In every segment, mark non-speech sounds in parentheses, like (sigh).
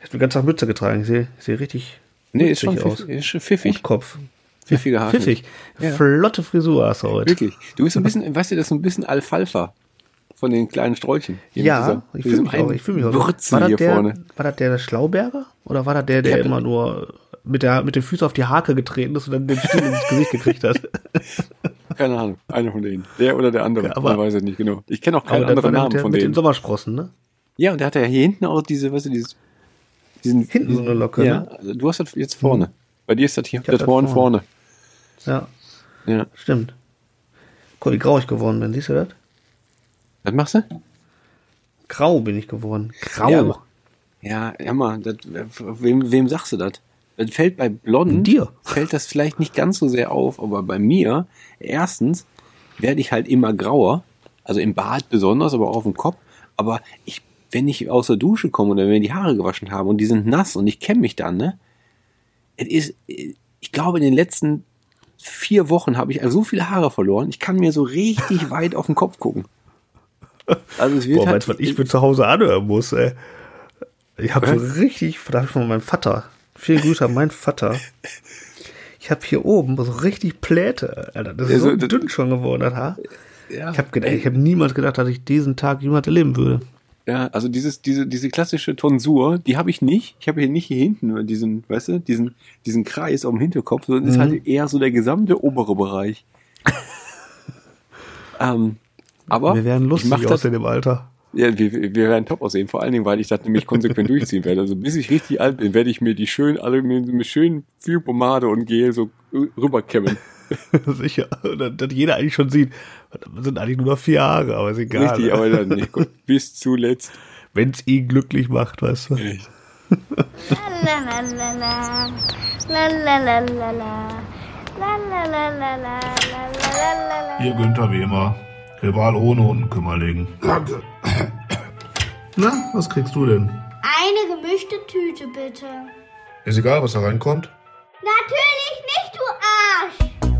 Ich habe die ganze Tag Mütze getragen. Ich sehe seh richtig Nee, ist schon, aus. ist schon pfiffig. Kopf. Pfiffiger Haarschnitt. Pfiffig. Ja. Flotte Frisur hast du heute. Wirklich. Du bist ein (laughs) bisschen, weißt du, das ist so ein bisschen Alfalfa von den kleinen Sträuchchen. Ja, ich fühle mich auch. Ich fühle mich auch. War das, der, vorne. war das der Schlauberger? Oder war das der, der Ja, immer nur mit, der, mit den Füßen auf die Hake getreten ist und dann den Stiel ins Gesicht gekriegt hat? (laughs) Keine Ahnung. Einer von denen. Der oder der andere. Ja, aber- Man weiß es nicht genau. Ich kenne auch keinen anderen der Namen der, von mit den denen. Sommersprossen, ne? Ja, und der hatte ja hier hinten auch diese, weißt du, dieses, diesen, Hinten so eine Locke, Ja, ne? also du hast das jetzt vorne. Bei dir ist das hier, Ich das Horn das vorne. Ja, Ja. stimmt. Guck, wie grau ich geworden bin. Siehst du das? Was machst du? Grau bin ich geworden. Grau. Ja, aber- Ja, ja mal, das, wem, wem sagst du das? Das fällt bei Blonden, Dir. fällt das vielleicht nicht ganz so sehr auf, aber bei mir, erstens, werde ich halt immer grauer, also im Bart besonders, aber auch auf dem Kopf, aber ich, wenn ich aus der Dusche komme oder wenn wir die Haare gewaschen haben und die sind nass und ich kenne mich dann, ne, es ist, ich glaube, in den letzten vier Wochen habe ich also so viele Haare verloren, ich kann mir so richtig (laughs) weit auf den Kopf gucken. Also es wird Boah, halt, was ich mir zu Hause anhören muss, ey? Ich habe so richtig, da hab ich von meinem Vater, viel Grüße an meinen Vater. Ich habe hier oben so richtig Pläte, Alter. Das ist Ja, so so- das- dünn schon geworden, das Haar. ja, Ich habe habe niemals gedacht, dass ich diesen Tag jemals erleben würde. Ja, also dieses, diese, diese klassische Tonsur, die habe ich nicht. Ich habe hier nicht hier hinten diesen, weißt du, diesen, diesen Kreis auf dem Hinterkopf, sondern ist Mhm. halt eher so der gesamte obere Bereich. (laughs) ähm, aber Wir werden lustig mach das, dem Alter. ja, wir, wir werden top aussehen, vor allen Dingen, weil ich das nämlich konsequent (laughs) durchziehen werde. Also bis ich richtig alt bin, werde ich mir die schön, alle mit, mit schön viel Pomade und Gel so rüberkämmen. (laughs) Sicher. Und dass jeder eigentlich schon sieht, das sind eigentlich nur noch vier Jahre, aber ist egal. Richtig, aber dann nicht. Gut, (laughs) bis zuletzt. Wenn es ihn glücklich macht, weißt du. La. Hier Günther wie immer. Rival ohne Hundenkümmerling. Danke. Na, was kriegst du denn? Eine gemischte Tüte, bitte. Ist egal, was da reinkommt. Natürlich nicht, du Arsch!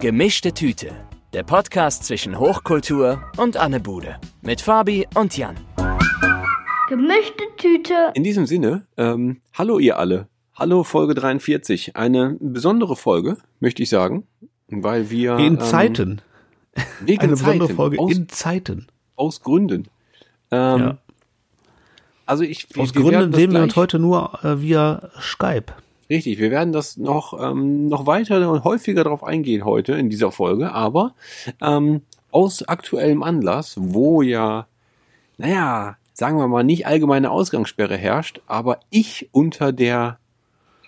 Gemischte Tüte. Der Podcast zwischen Hochkultur und Annebude. Mit Fabi und Jan. Gemischte Tüte. In diesem Sinne, ähm, hallo ihr alle. Hallo Folge 43. Eine besondere Folge, möchte ich sagen, weil wir In ähm, Zeiten. wegen Eine besondere Zeiten, Folge aus, in Zeiten. aus Gründen. Ähm, Ja. Also ich Aus wir Gründen sehen wir uns heute nur äh, via Skype. Richtig, wir werden das noch, ähm, noch weiter und häufiger darauf eingehen heute in dieser Folge, aber ähm, aus aktuellem Anlass, wo ja, naja, sagen wir mal, nicht allgemeine Ausgangssperre herrscht, aber ich unter der,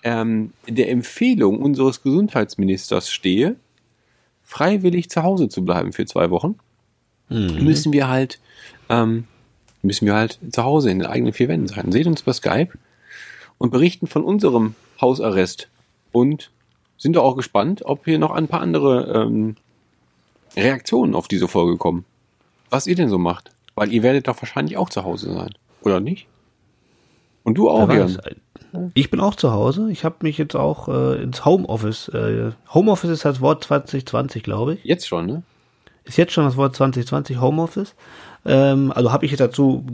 ähm, der Empfehlung unseres Gesundheitsministers stehe, freiwillig zu Hause zu bleiben für zwei Wochen, müssen wir halt, ähm, müssen wir halt zu Hause in den eigenen vier Wänden sein. Seht uns bei Skype und berichten von unserem Hausarrest und sind auch gespannt, ob hier noch ein paar andere ähm, Reaktionen auf diese Folge kommen. Was ihr denn so macht. Weil ihr werdet doch wahrscheinlich auch zu Hause sein, oder nicht? Und du auch, Jan. Ich bin auch zu Hause. Ich habe mich jetzt auch äh, ins Homeoffice. Äh, Homeoffice ist das Wort 2020, glaube ich. Jetzt schon, ne? Ist jetzt schon das Wort 2020 Homeoffice. Ähm, also habe ich jetzt dazu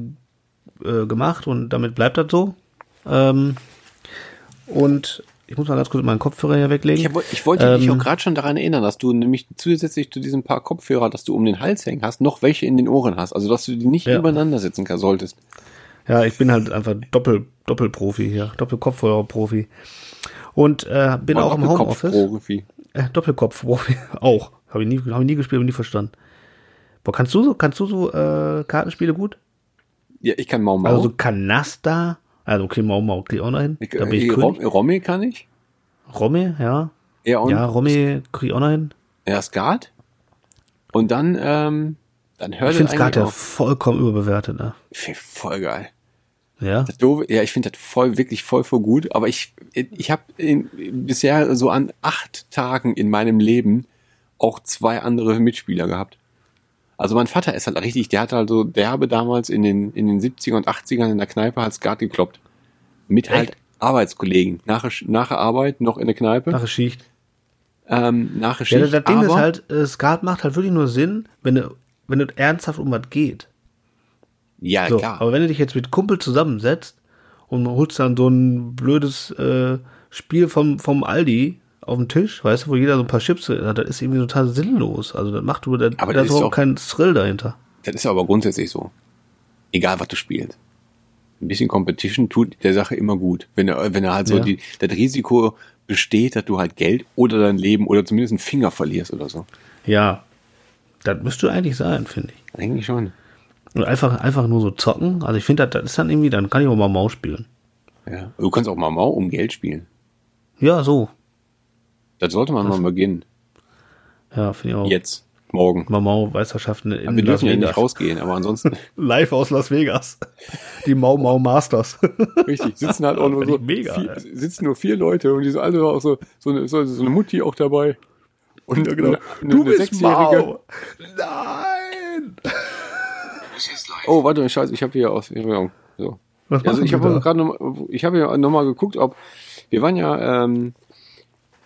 äh, gemacht und damit bleibt das so. Ähm, und ich muss mal ganz kurz meinen Kopfhörer hier weglegen. Ich, ich wollte dich Ähm, auch gerade schon daran erinnern, dass du nämlich zusätzlich zu diesen paar Kopfhörer, dass du um den Hals hängen hast, noch welche in den Ohren hast. Also, dass du die nicht Ja. übereinander sitzen kann, solltest. Ja, ich bin halt einfach Doppel, Doppelprofi hier, Doppelkopfhörer-Profi. Und äh, bin auch im Homeoffice. Profi. Äh, Doppelkopf-Profi, (laughs) auch. Habe ich, nie, hab ich nie gespielt und nie verstanden. Boah, kannst du so, kannst du so äh, Kartenspiele gut? Ja, ich kann Mau Mau. Also so Kanasta, also okay, Mau Mau krieg ich auch noch hin. ich, Da bin ich äh, Rom, König. Rommel kann ich. Romme, ja. Ja, und Ja, Romme krieg ich auch noch hin. ja, Skat. Und dann, ähm, dann hört Ich finde Skat ja vollkommen überbewertet, ne? Ich voll geil. Ja. Das Doofe, ja, ich finde das voll, wirklich voll, voll gut. Aber ich, ich habe bisher so an acht Tagen in meinem Leben auch zwei andere Mitspieler gehabt. Also mein Vater ist halt richtig, der hat halt so derbe damals in den, in den 70er und 80ern in der Kneipe halt Skat gekloppt. Mit halt Arbeitskollegen. Nach, der- nach der Arbeit noch in der Kneipe. Nach der Schicht. ähm, nach der Ja, Schicht. das Ding ist halt, äh, Skat macht halt wirklich nur Sinn, wenn du, wenn es ernsthaft um was geht. Ja, So, klar. aber wenn du dich jetzt mit Kumpel zusammensetzt und holst dann so ein blödes äh, Spiel vom, vom Aldi auf den Tisch, weißt du, wo jeder so ein paar Chips hat, das ist irgendwie total sinnlos. Also das macht du, da, Aber da das ist überhaupt kein Thrill dahinter. Das ist aber grundsätzlich so. Egal, was du spielst. Ein bisschen Competition tut der Sache immer gut. Wenn er, wenn er halt so Ja. die, das Risiko besteht, dass du halt Geld oder dein Leben oder zumindest einen Finger verlierst oder so. Ja, das müsste eigentlich sein, finde ich. Eigentlich schon. Und einfach, einfach nur so zocken. Also ich finde, das, das ist dann irgendwie, dann kann ich auch mal Maus spielen. Ja. Du kannst auch mal Mau um Geld spielen. Ja, so. Das sollte man mal beginnen. Ja, finde ich auch. Jetzt. Morgen. Mau-Mau-Meisterschaften in Wir Las dürfen ja nicht rausgehen, aber ansonsten, (laughs) Live aus Las Vegas. Die Mau-Mau Masters. (laughs) richtig, sitzen halt auch nur so, mega, vier, sitzen nur vier Leute und diese alle auch so, so eine, so, eine Mutti auch dabei. Und Ja, genau. eine, eine, eine Sechsjährige. (laughs) Nein! Oh, warte, scheiße, ich habe hier aus. Ich hab hier, so. Was Also ich die habe gerade noch, ich habe ja noch mal geguckt, ob wir waren ja, ähm,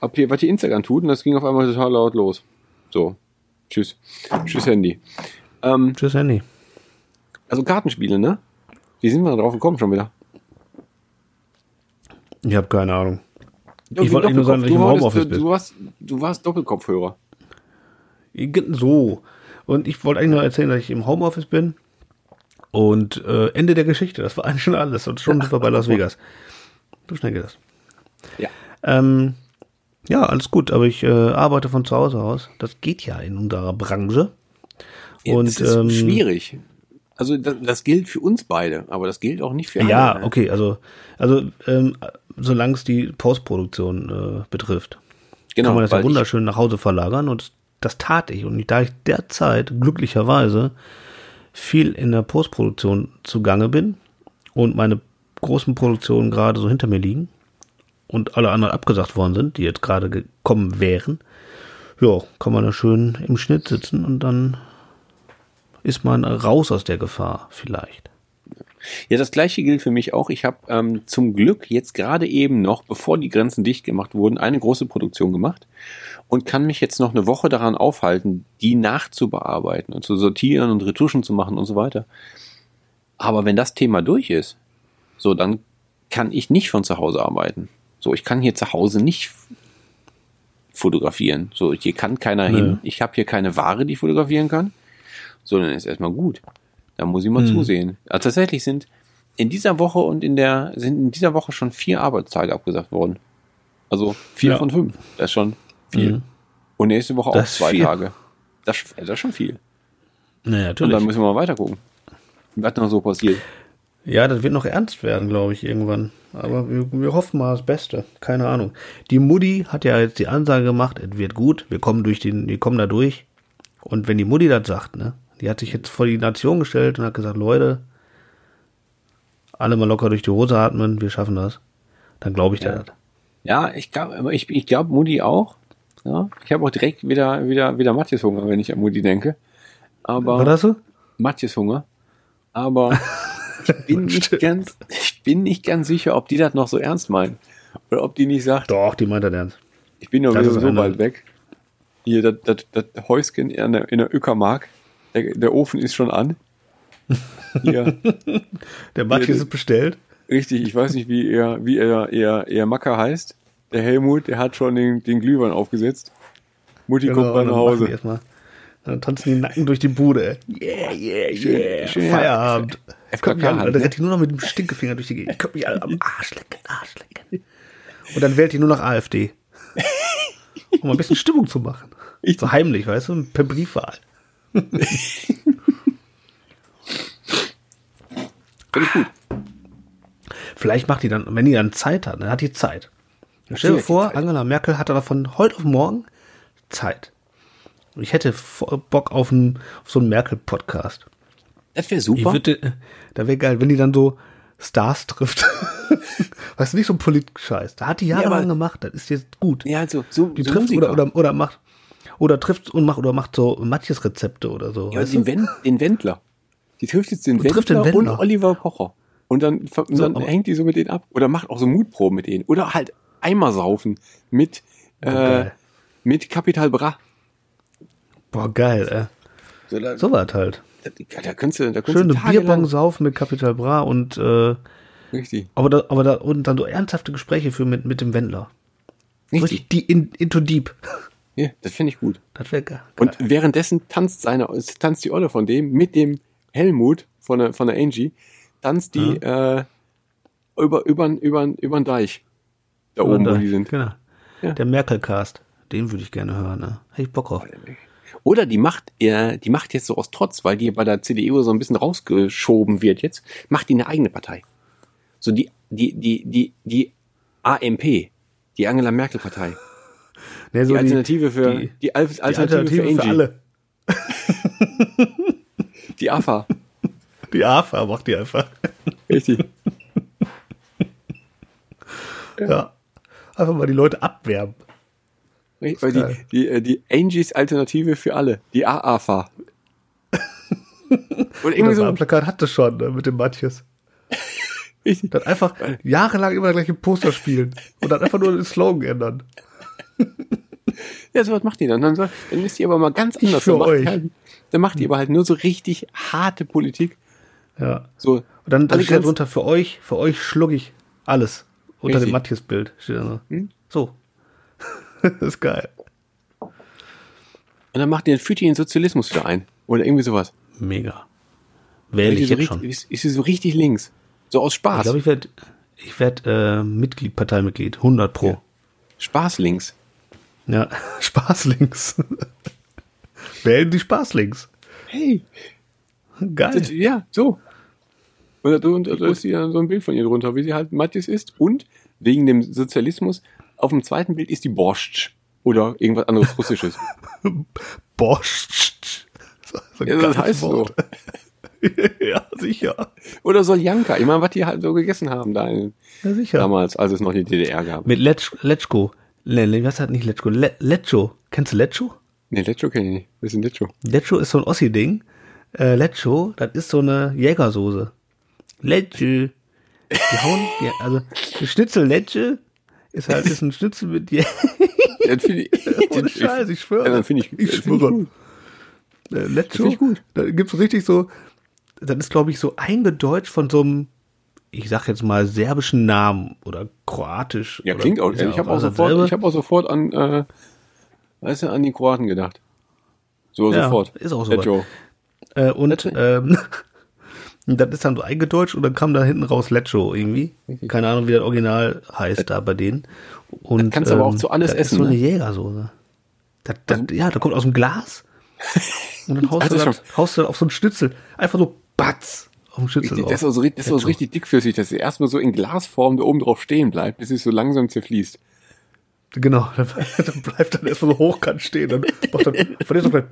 ob hier was die Instagram tut und das ging auf einmal total laut los. So, tschüss, tschüss Handy. Ähm, Tschüss, Handy. also Kartenspiele, ne? Wie sind wir da drauf gekommen schon wieder? Ich habe keine Ahnung. Ja, Ich wollte eigentlich nur sagen, dass ich im. Homeoffice du, bin. du, warst, du warst Doppelkopfhörer. So. Und ich wollte eigentlich nur erzählen, dass ich im Homeoffice bin. Und äh, Ende der Geschichte. Das war (laughs) eigentlich schon alles. Und schon sind wir bei Las Vegas. So schnell geht das. Ja. Ähm, ja, alles gut. Aber ich äh, arbeite von zu Hause aus. Das geht ja in unserer Branche. Und, das ist ähm, schwierig. Also das, das gilt für uns beide, aber das gilt auch nicht für Ja, andere. okay. Also, also ähm, solange es die Postproduktion äh, betrifft. genau. kann man das ja wunderschön nach Hause verlagern und das tat ich. Und da ich derzeit glücklicherweise viel in der Postproduktion zugange bin und meine großen Produktionen gerade so hinter mir liegen und alle anderen abgesagt worden sind, die jetzt gerade gekommen wären, ja, kann man da schön im Schnitt sitzen und dann ist man raus aus der Gefahr vielleicht. Ja, das gleiche gilt für mich auch. Ich habe ähm, zum Glück jetzt gerade eben noch, bevor die Grenzen dicht gemacht wurden, eine große Produktion gemacht und kann mich jetzt noch eine Woche daran aufhalten, die nachzubearbeiten und zu sortieren und Retuschen zu machen und so weiter. Aber wenn das Thema durch ist, so, dann kann ich nicht von zu Hause arbeiten. So, ich kann hier zu Hause nicht fotografieren. So, hier kann keiner Nö. hin. Ich habe hier keine Ware, die ich fotografieren kann. So, dann ist erstmal gut. Da muss ich mal Hm. zusehen. Also tatsächlich sind in dieser Woche und in der sind in dieser Woche schon vier Arbeitstage abgesagt worden. Also vier Ja. von fünf. Das ist schon viel. Mhm. Und nächste Woche Das auch zwei viel. Tage. Das, das ist schon viel. Naja, Und natürlich. dann müssen wir mal weiter gucken. Was noch so passiert. Ja, das wird noch ernst werden, glaube ich, irgendwann. Aber wir, wir hoffen mal das Beste. Keine Ahnung. Die Mutti hat ja jetzt die Ansage gemacht, es wird gut, wir kommen durch den, wir kommen da durch. Und wenn die Mutti das sagt, ne, die hat sich jetzt vor die Nation gestellt und hat gesagt, Leute, alle mal locker durch die Hose atmen, wir schaffen das. Dann glaube ich Ja. das. Ja, ich glaube, ich, ich glaube Mutti auch. Ja, ich habe auch direkt wieder wieder wieder Matthias Hunger, wenn ich an Mutti denke. Aber War das so? Matthias Hunger. Aber (laughs) ich bin (laughs) nicht ganz, ich bin nicht ganz sicher, ob die das noch so ernst meinen. Oder ob die nicht sagt, Doch, die meint das ernst. ich bin doch Das wieder ist so eine- bald weg. Hier, das, das, das Häuschen in der, in der Öckermark. Der, der Ofen ist schon an. (laughs) Hier, Der Ja, ist bestellt. richtig, ich weiß nicht, wie er, wie er, er, er Macker heißt. Der Helmut, der hat schon den, den Glühwein aufgesetzt. Mutti kommt Genau, bald dann nach Hause. Dann tanzen die Nacken durch die Bude. Yeah, yeah, yeah. schön. Feierabend. FKK halt, Alter, ne? rennt die nur noch mit dem Stinkefinger durch die Gegend. Kommt mich alle am Arsch lecken, Arsch lecken. (laughs) Und dann wählt die nur noch AfD. Um ein bisschen Stimmung zu machen. Ich- so heimlich, weißt du, per Briefwahl. Finde ich gut. Vielleicht macht die dann, wenn die dann Zeit hat, dann hat die Zeit. Stell dir hat vor. Angela Merkel hatte davon heute auf morgen Zeit. Ich hätte Bock auf, einen, auf so einen Merkel-Podcast. Das wäre Ich super. würde, da wäre geil, wenn die dann so Stars trifft. (laughs) weißt du, nicht so ein Polit-Scheiß. Da hat die Ja, jahrelang aber- gemacht, das ist jetzt gut. ja, also, so, die so trifft Musiker. oder, oder, oder macht, oder trifft und macht, oder macht so Matjes Rezepte oder so. Ja, den, du? Wen den Wendler. Die trifft jetzt den Und Wendler, trifft den und Wendler. Oliver Pocher. Und dann, und So, dann aber- hängt die so mit denen ab. Oder macht auch so Mutproben mit denen. Oder halt Eimer saufen mit, äh, geil. mit Capital Bra. Boah, geil, ey. So, da- So was halt. Da, da könntest du, da könntest Schön du eine tagelang- Bierbong saufen mit Capital Bra und äh, Richtig. aber da, aber da und dann so ernsthafte Gespräche führen mit, mit dem Wendler. Richtig. Richtig die in, into deep. (laughs) Ja, das finde ich gut. Das wäre geil. Und währenddessen tanzt seine, tanzt die Olle von dem mit dem Helmut von der, von der Angie, tanzt die äh, über, über, über, über den Deich. Da oben, wo die sind. Genau. Ja. Der Merkel-Cast. Den würde ich gerne hören, ne? Hätte ich Bock drauf. Oder die macht, äh, die macht jetzt so aus Trotz, weil die bei der CDU so ein bisschen rausgeschoben wird jetzt, macht die eine eigene Partei. So die, die, die, die, die AMP, die Angela Merkel Partei. (laughs) Nee, Die Alternative für, die- die, Al- die Alternative, Alternative für für alle. (laughs) Die AFA. Die AFA macht die einfach. Richtig. (laughs) Ja. Einfach mal die Leute abwerben. Weil die, die, äh, die Angies Alternative für alle. Die AAFA. (laughs) Und irgendwie Das so. Plakat hat das schon ne, mit dem Matthias. (laughs) Richtig. Dann einfach jahrelang immer gleich im Poster spielen und dann einfach nur den Slogan ändern. (laughs) Ja, sowas macht die dann. Dann, dann ist die aber mal ganz anders. für dann, macht euch. Halt, dann macht die aber halt nur so richtig harte Politik. Ja. So. Und dann, dann steht drunter für euch, für euch schluck ich alles. Unter Richtig. dem Matthias-Bild steht da so. Hm? So. (laughs) das ist geil. Und dann macht die, führt die den Sozialismus wieder ein. Oder irgendwie sowas. Mega. Wähle ich die jetzt so schon. ist, ist sie so richtig links. So aus Ich Spaß. glaube, ich werde ich werd, äh, Mitglied, Parteimitglied. 100 pro. Spaß links. Ja, (laughs) Spaßlinks. (laughs) Wählen die Spaßlinks. Hey. Geil. Das, ja, so. Und da, ist ja so ein Bild von ihr drunter, wie sie halt Matthias ist. Und wegen dem Sozialismus, auf dem zweiten Bild ist die Borscht. Oder irgendwas anderes Russisches. (laughs) Borscht. So ein Ja, das heißt so. Wort. (laughs) ja, sicher. Oder Soljanka. Ich meine, was die halt so gegessen haben da in, Ja, sicher. damals, als es noch die DDR gab. Mit Letsch, Letschko. Le, was hat nicht Letschko? Le, Lecho. Kennst du Lecho? Nee, Lecho kenne ich nicht. Was ist denn Lecho? Lecho ist so ein Ossi-Ding. Äh, Lecho, das ist so eine Jägersoße. Lecho. Die hauen, die, also, Schnitzel Lecho ist halt ist ein Schnitzel mit ich, (laughs) Ohne Scheiß, ich schwöre. Ja, dann finde ich, Ich schwöre. gut. äh. Finde ich gut. Da gibt's richtig so, das ist glaube ich so eingedeutscht von so einem, ich sag jetzt mal serbischen Namen oder kroatisch. Ja, oder- klingt auch. ja ich habe auch sofort, ich habe auch sofort an, äh, weißt du, an die Kroaten gedacht. So Ja, sofort. ist auch so. Äh, und ähm, (laughs) und das ist dann so eingedeutscht und dann kam da hinten raus Lecho irgendwie. Keine Ahnung, wie das Original heißt da bei denen. Und, ähm, Das kannst du aber auch zu alles das essen, Ist so ne? eine Jägersoße. Das, das, ja, da kommt aus dem Glas. (laughs) Und dann haust, Also du, das, haust du das auf so einen Schnitzel. Einfach so batz auf den Schnitzel Das ist so, das ist so richtig dickflüssig, dass es erstmal so in Glasform da oben drauf stehen bleibt, bis es so langsam zerfließt. Genau, dann, (laughs) dann bleibt dann erstmal so hochkant stehen. Dann macht dann, verliert doch gleich.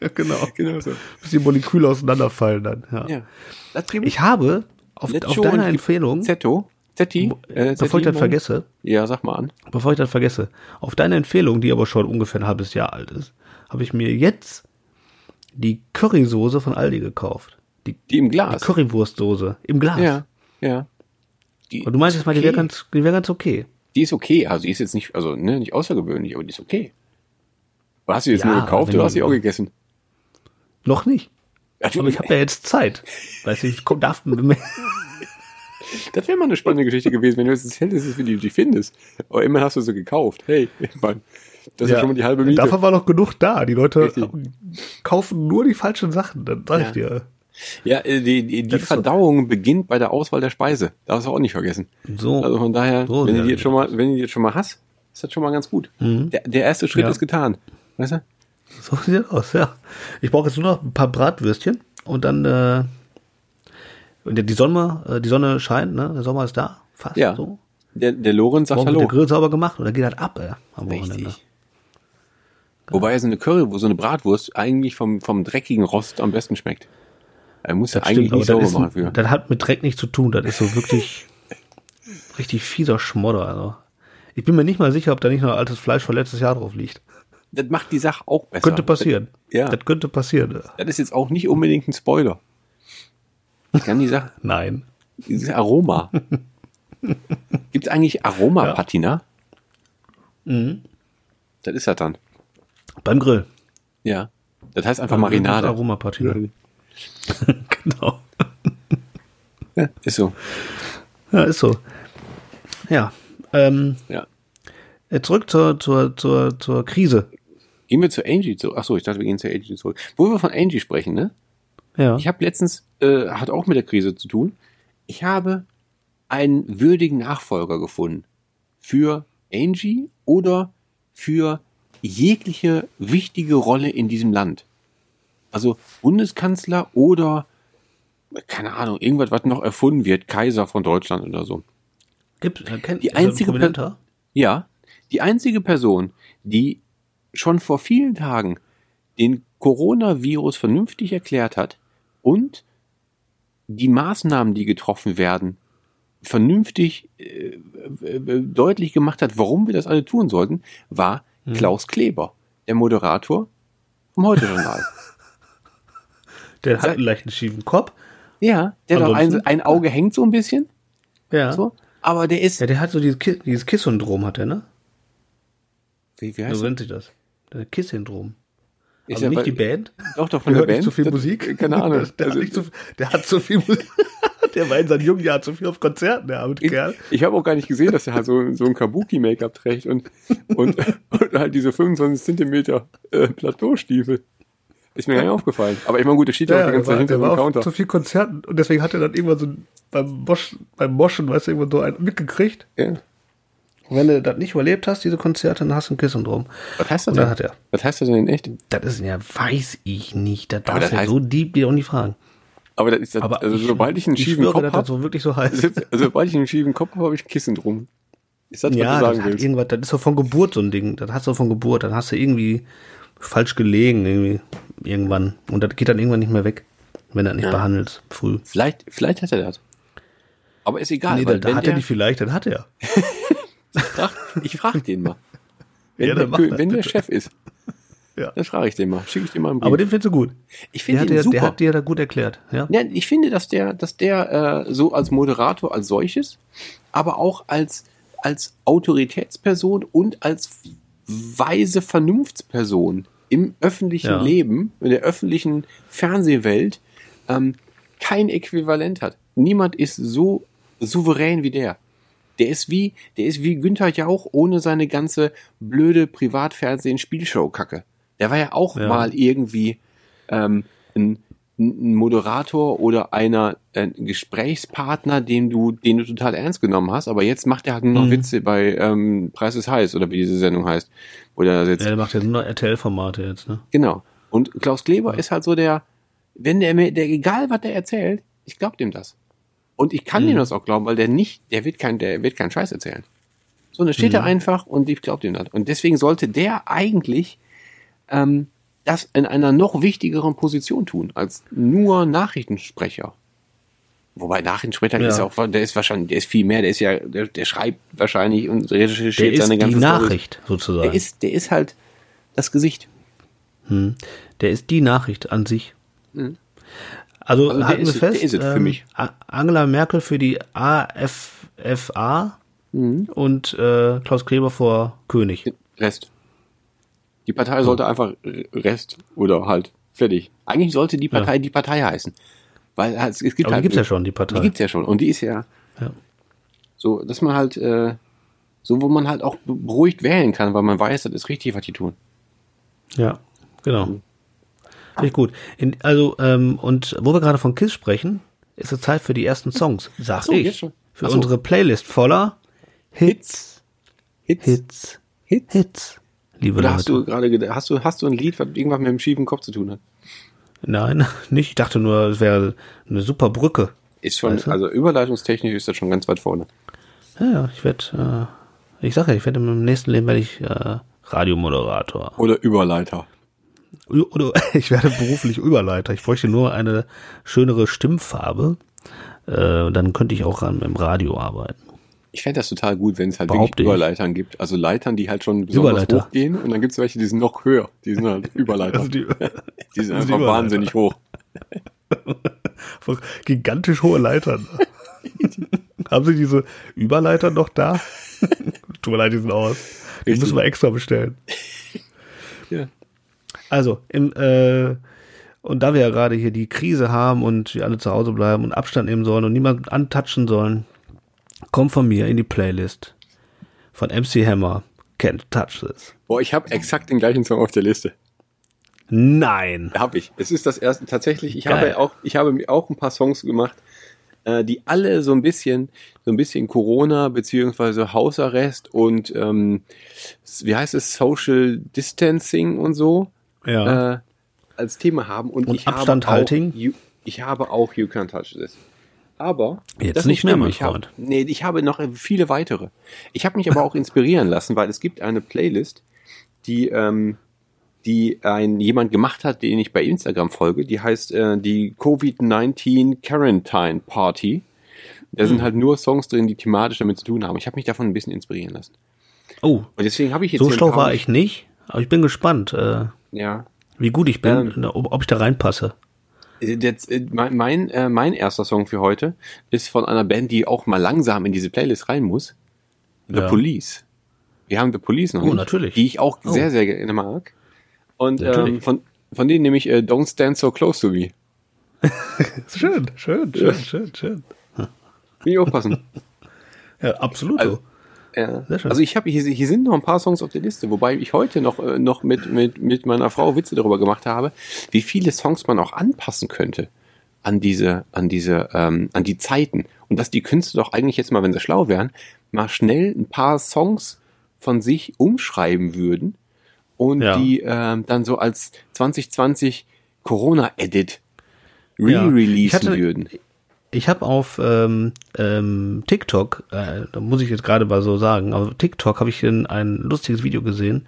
Ja, (laughs) genau. Genau so. Bis die Moleküle auseinanderfallen dann. Ja. Ja. Ich habe auf, Lecho auf deiner und Empfehlung, Zetto. Zetti. Äh, bevor ich das vergesse, Ja, sag mal an. bevor ich das vergesse, auf deine Empfehlung, die aber schon ungefähr ein halbes Jahr alt ist, habe ich mir jetzt die Currysoße von Aldi gekauft. Die, Die im die Glas. Currywurstsoße im Glas. Ja, ja. Die, Und du meinst jetzt mal, die wäre okay. ganz, die wäre ganz okay. Die ist okay. Also die ist jetzt nicht, also ne, nicht außergewöhnlich, aber die ist okay. Aber hast du jetzt Ja, nur gekauft wenn oder hast du die auch gegessen? Noch nicht. Ja, Aber ich habe ja jetzt Zeit. Weißt du, ich komm, darf, Das wäre mal eine spannende Geschichte gewesen, wenn du jetzt hättest, wie du die findest. Aber immerhin hast du sie gekauft. Hey, mein, das ist ja schon mal die halbe Miete. Davon war noch genug da. Die Leute Richtig. kaufen nur die falschen Sachen, dann sag Ja. ich dir. Ja, äh, die, die, die ist so. Verdauung beginnt bei der Auswahl der Speise. Darfst du auch nicht vergessen. So. Also von daher, So wenn du die jetzt schon mal, wenn du die jetzt schon mal hast, ist das schon mal ganz gut. Der, der erste Schritt Ja. ist getan. Weißt du? So sieht das aus, ja. Ich brauche jetzt nur noch ein paar Bratwürstchen und dann, äh, die Sonne, äh, die Sonne scheint, ne? Der Sommer ist da, fast Ja. so. Der, der Lorenz sagt Hallo. der Grill sauber gemacht und dann geht halt ab, ey, am Wochenende. Richtig. Wobei so eine Curry, so eine Bratwurst eigentlich vom, vom dreckigen Rost am besten schmeckt. Er muss ja Das eigentlich nicht sauber machen für. das hat mit Dreck nichts zu tun. Das ist so wirklich (laughs) richtig fieser Schmodder. Also. Ich bin mir nicht mal sicher, ob da nicht noch altes Fleisch von letztes Jahr drauf liegt. Das macht die Sache auch besser. Könnte passieren. Ja. Das könnte passieren. ja. Das ist jetzt auch nicht unbedingt ein Spoiler. Ich kann die Sache, (laughs) Nein. dieses Aroma. Gibt es eigentlich Aromapatina? Mhm. Das ist das dann. Beim Grill. Ja. Das heißt einfach Das Marinade. ist Aromapartine. (laughs) genau. Ja, ist so. Ja, ist so. Ja. Ähm, Ja. äh, zurück zur, zur, zur, zur Krise. Gehen wir zu Angie zurück. Achso, ich dachte, wir gehen zu Angie zurück. Wo wir von Angie sprechen, ne? Ja. Ich habe letztens, äh, hat auch mit der Krise zu tun. Ich habe einen würdigen Nachfolger gefunden für Angie oder für jegliche wichtige Rolle in diesem Land. Also Bundeskanzler oder keine Ahnung, irgendwas, was noch erfunden wird, Kaiser von Deutschland oder so. Gibt, äh, kennt, Die ein einzige? Ja, die einzige Person, die schon vor vielen Tagen den Coronavirus vernünftig erklärt hat und die Maßnahmen, die getroffen werden, vernünftig äh, äh, deutlich gemacht hat, warum wir das alle tun sollten, war Klaus Kleber, der Moderator vom Heute-Journal. (laughs) Der hat einen leichten schiefen Kopf. ja, der hat ein, ein Auge hängt so ein bisschen, Ja. so, aber der ist, Ja, der hat so dieses, Ki dieses Kiss-Syndrom, hat er, ne? wie, wie So heißt nennt sich das. Der Kiss-Syndrom. Ist Also nicht bei- die Band. Doch, doch, von Der der nicht Band. zu viel Das- Musik. (laughs) Keine Ahnung. Der, Also- hat, zu, der hat zu viel Musik. (laughs) Der war in seinen jungen Jahren zu viel auf Konzerten, der arme Ich, Kerl. ich habe auch gar nicht gesehen, dass er halt so, so ein Kabuki-Make-up trägt und, und, (laughs) und halt diese 25 Zentimeter äh, Plateaustiefel. Ist mir gar nicht aufgefallen. Aber ich meine, gut, der steht ja, auch die ganze Zeit hinter auf Counter. zu viel Konzerten und deswegen hat er dann irgendwann so beim, Mosch, beim Moschen, weißt du, irgendwann so einen mitgekriegt. Ja. Und wenn du das nicht überlebt hast, diese Konzerte, dann hast du ein Kiss-Syndrom. Was heißt das dann denn? hat er. Was heißt das denn in echt? Das ist ja, weiß ich nicht. Das darfst das du heißt- so deep dir auch nicht fragen. Aber das ist das, Aber also sobald ich einen schiefen schwöre, Kopf das habe, so wirklich so heißt. (laughs) also, sobald ich einen schiefen Kopf habe, habe ich ein Kissen drum. Ist das, was Ja, du das sagen hat willst? irgendwas, das ist so von Geburt so ein Ding. Das hast du von Geburt. Dann hast du irgendwie falsch gelegen, irgendwie, irgendwann. Und das geht dann irgendwann nicht mehr weg, wenn du das nicht Ja. behandelst, früh. Vielleicht, vielleicht hat er das. Aber ist egal, nee, weil da, da wenn hat er nicht vielleicht, dann hat er. (laughs) ich frage den mal. Wenn, Ja, der, Kö- wenn der. Chef ist, (laughs) Ja. dann frage ich den mal. Schicke ich den mal einen Brief. Aber den findest du gut. ich finde den dir, super. der hat dir da gut erklärt. Ja? Ja, ich finde, dass der, dass der äh, so als Moderator als solches, aber auch als, als Autoritätsperson und als weise Vernunftsperson im öffentlichen Ja. Leben, in der öffentlichen Fernsehwelt, ähm, kein Äquivalent hat. Niemand ist so souverän wie der. Der ist wie, der ist wie Günther Jauch ohne seine ganze blöde Privatfernsehen-Spielshow-Kacke. Der war ja auch Ja. mal irgendwie ähm, ein, ein Moderator oder einer ein Gesprächspartner, den du, den du total ernst genommen hast, aber jetzt macht er halt nur noch Mhm. Witze bei ähm, Preis ist heiß oder wie diese Sendung heißt. Wo der da sitzt. Ja, der macht ja nur noch RTL-Formate jetzt, ne? Genau. Und Klaus Kleber ist halt so der, wenn der mir, der, egal was der erzählt, ich glaub dem das. Und ich kann Mhm. ihm das auch glauben, weil der nicht, der wird kein, der wird keinen Scheiß erzählen. So, dann steht er einfach und ich glaub dem das. Und deswegen sollte der eigentlich ähm, das in einer noch wichtigeren Position tun, als nur Nachrichtensprecher. Wobei Nachrichtensprecher Ja. ist auch, der ist wahrscheinlich, der ist viel mehr, der ist ja, der, der schreibt wahrscheinlich und recherchiert Der ist seine die ganze Nachricht, sozusagen. Der ist, der ist halt das Gesicht. Hm. Der ist die Nachricht an sich. Mhm. Also, Also halten wir es- fest, ist es für ähm, mich. Angela Merkel für die AFFA Mhm. und äh, Klaus Kleber vor König. Rest. Die Partei sollte einfach Rest oder halt fertig. Eigentlich sollte die Partei die Partei heißen. Weil halt, es gibt Aber die halt gibt's ja schon, die Partei. Die gibt's ja schon. Und die ist ja, Ja. so, dass man halt, äh, so wo man halt auch beruhigt wählen kann, weil man weiß, das ist richtig, was die tun. Ja, genau. Finde ich gut. In, also, ähm, und wo wir gerade von Kiss sprechen, ist es Zeit für die ersten Songs, sag so, ich. Für so. unsere Playlist voller Hits, Hits. Hits, Hits. Hits. Liebe Oder Leute. hast du gerade, hast du, hast du ein Lied, was irgendwas mit dem schiefen Kopf zu tun hat? Nein, (laughs) nicht. Ich dachte nur, es wäre eine super Brücke. Ist schon, Weißt du? also überleitungstechnisch ist das schon ganz weit vorne. Ja, ja, ich werde, äh, ich sag ja, ich werde im nächsten Leben werde ich äh, Radiomoderator. Oder Überleiter. Oder (laughs) ich werde beruflich Überleiter. Ich bräuchte nur eine schönere Stimmfarbe. Äh, dann könnte ich auch am, im Radio arbeiten. Ich fände das total gut, wenn es halt Behaupte wirklich ich. Überleitern gibt. Also Leitern, die halt schon besonders Überleiter. hoch gehen und dann gibt es welche, die sind noch höher. Die sind halt (laughs) Überleiter. Also die, (laughs) die sind also die einfach Überleiter. wahnsinnig hoch. gigantisch hohe Leitern. Haben Sie diese Überleiter noch da? Tut mir leid, die sind aus. Die Richtig. müssen wir extra bestellen. Ja. Also, im, äh, und da wir ja gerade hier die Krise haben und wir alle zu Hause bleiben und Abstand nehmen sollen und niemanden antatschen sollen, kommt von mir in die Playlist von MC Hammer. Can't touch this. Boah, ich habe exakt den gleichen Song auf der Liste. Nein. Habe ich. Es ist das erste tatsächlich. Ich Geil. habe auch, ich habe mir auch ein paar Songs gemacht, äh, die alle so ein bisschen, so ein bisschen Corona beziehungsweise Hausarrest und ähm, wie heißt es Social Distancing und so Ja. äh, als Thema haben und, Und ich Abstand habe auch, halten? You, ich habe auch You Can't Touch This. Aber Jetzt nicht mehr, mein ich habe, Freund. nee, ich habe noch viele weitere. Ich habe mich aber auch inspirieren lassen, weil es gibt eine Playlist, die ähm, die ein jemand gemacht hat, den ich bei Instagram folge. Die heißt äh, die COVID-19 Quarantine Party. Da Hm. sind halt nur Songs drin, die thematisch damit zu tun haben. Ich habe mich davon ein bisschen inspirieren lassen. Oh, Und deswegen habe ich jetzt so schlau war ich nicht, aber ich bin gespannt, äh, Ja. wie gut ich bin, Ähm. ob, ich da reinpasse. Äh, Jetzt, äh, mein, mein, äh, mein erster Song für heute ist von einer Band, die auch mal langsam in diese Playlist rein muss. The Ja. Police. Wir haben The Police noch Oh, nicht, natürlich. die ich auch Oh. sehr, sehr gerne mag. Und ähm, von, von denen nehme ich äh, Don't Stand So Close to Me. (laughs) Schön, schön, schön, schön, schön. Will ich aufpassen. Ja, absolut. Also- Ja. Sehr schön. Also ich habe hier, hier sind noch ein paar Songs auf der Liste, wobei ich heute noch äh, noch mit mit mit meiner Frau Witze darüber gemacht habe, wie viele Songs man auch anpassen könnte an diese an diese ähm, an die Zeiten und dass die Künstler doch eigentlich jetzt mal, wenn sie schlau wären, mal schnell ein paar Songs von sich umschreiben würden und Ja. die ähm, dann so als 2020 Corona Edit Ja. re-releasen hatte- würden. Ich habe auf ähm, ähm, TikTok, äh, da muss ich jetzt gerade mal so sagen, auf TikTok habe ich ein, ein lustiges Video gesehen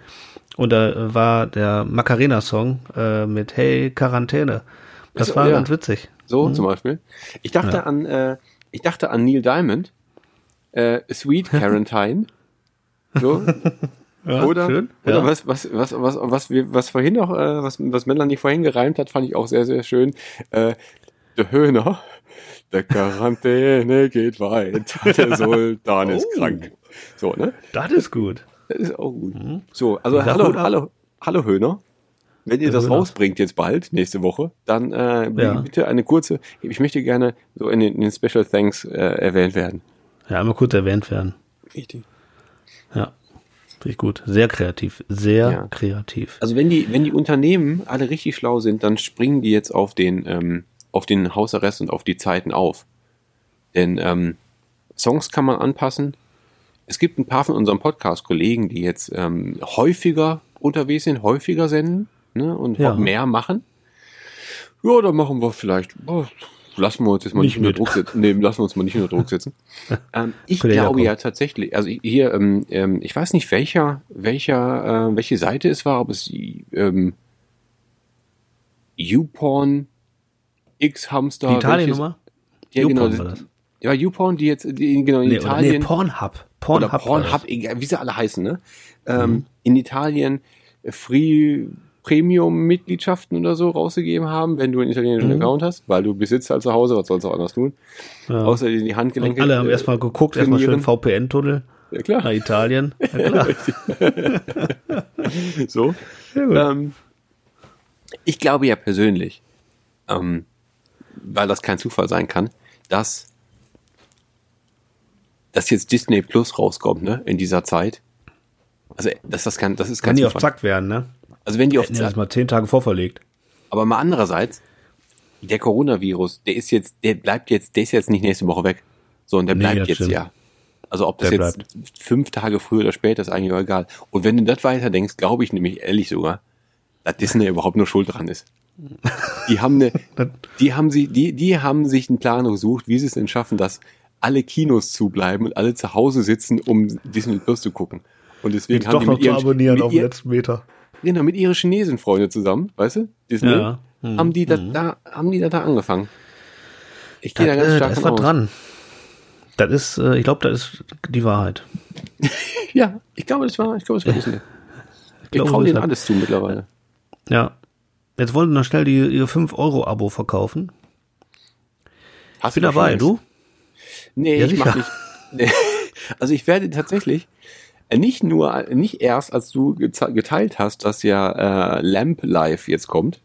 und da war der Macarena-Song äh, mit Hey Quarantäne. Das So, war ja. ganz witzig. So zum Beispiel. Ich dachte an, äh, ich dachte an Neil Diamond, äh, Sweet (laughs) Quarantine. So. (laughs) Ja, oder schön. oder ja. was, was, was, was, was, wir, was vorhin noch, äh, was, was Melanie vorhin gereimt hat, fand ich auch sehr, sehr schön. Äh, der Höhner, der Quarantäne geht weit, der (laughs) Sultan ist Oh. krank. So, ne? Das ist gut. Das ist auch gut. So, also hallo, ab. hallo, hallo Höhner. Wenn ihr das rausbringt jetzt bald, nächste Woche, dann äh, Ja. bitte eine kurze, ich möchte gerne so in den, in den Special Thanks äh, erwähnt werden. Ja, einmal kurz erwähnt werden. Richtig. Ja, ich gut. Sehr kreativ. Sehr Ja. kreativ. Also wenn die, wenn die Unternehmen alle richtig schlau sind, dann springen die jetzt auf den, ähm, auf den Hausarrest und auf die Zeiten auf. Denn ähm, Songs kann man anpassen. Es gibt ein paar von unseren Podcast-Kollegen, die jetzt ähm, häufiger unterwegs sind, häufiger senden ne, und Ja. mehr machen. Ja, dann machen wir vielleicht. Oh, lassen wir uns jetzt mal nicht, Nicht unter. Druck setzen. Nee, lassen wir uns mal nicht unter Druck setzen. (laughs) ähm, ich ja glaube ja tatsächlich, also hier, ähm, ähm, ich weiß nicht welcher, welcher, äh, welche Seite es war, ob es ähm, YouPorn, X-Hamster. Die Italiennummer? Ja, genau. YouPorn war das. Ja, YouPorn, die jetzt die, genau in Nee, oder, Italien. nee, Pornhub. oder Pornhub. war Pornhub, egal, wie sie alle heißen, ne? Ähm, Mhm. In Italien äh, Free Premium-Mitgliedschaften oder so rausgegeben haben, wenn du einen italienischen Mhm. Account hast, weil du besitzt halt zu Hause, was sollst du auch anders tun? Ja. Außer die Und Handgelenke. alle haben äh, erstmal geguckt, erstmal schön. VPN-Tunnel Ja, klar. nach Italien. (laughs) Ja, klar. (laughs) So. Ähm, ich glaube ja persönlich, ähm, weil das kein Zufall sein kann, dass, dass jetzt Disney Plus rauskommt, ne, in dieser Zeit. Also, dass das kann, das ist Wenn kein die auf Zufall. Zack wären, ne? Also, wenn die auf Hätten ja das Zack, mal zehn Tage vorverlegt. aber mal andererseits, der Coronavirus, der ist jetzt, der bleibt jetzt, der ist jetzt nicht nächste Woche weg. So, und der Nee, bleibt das jetzt stimmt. ja. Also, ob das Der jetzt fünf Tage früher oder später ist eigentlich auch egal. Und wenn du das weiter denkst, glaube ich nämlich ehrlich sogar, dass Disney überhaupt nur schuld dran ist. Die haben eine, (laughs) die haben sie, die, die haben sich einen Plan gesucht, wie sie es denn schaffen, dass alle Kinos zubleiben und alle zu Hause sitzen, um Disney Plus zu gucken. Und deswegen Jetzt haben doch die noch mit zu ihren, abonnieren mit, auf den ihr, letzten Meter. genau, mit ihren Chinesen-Freunde zusammen, weißt du? Disney, Ja. Mhm. haben die da, da, haben die da, da angefangen. Ich gehe da Das, ganz äh, stark da ist von was aus. dran. Das ist, äh, ich glaube, das ist die Wahrheit. (laughs) Ja, ich glaube, das war, ich glaube, das war Disney. Ich glaube, traue denen hat- alles zu mittlerweile. Ja. Jetzt wollen noch schnell die, ihr 5-Euro-Abo verkaufen. Hast Bin du doch dabei, du? Nee, Ja, ich mach sicher. nicht. Nee. (laughs) Also ich werde tatsächlich Äh, Nicht nur, äh, nicht erst, als du geteilt hast, dass ja äh, Lamp Live jetzt kommt,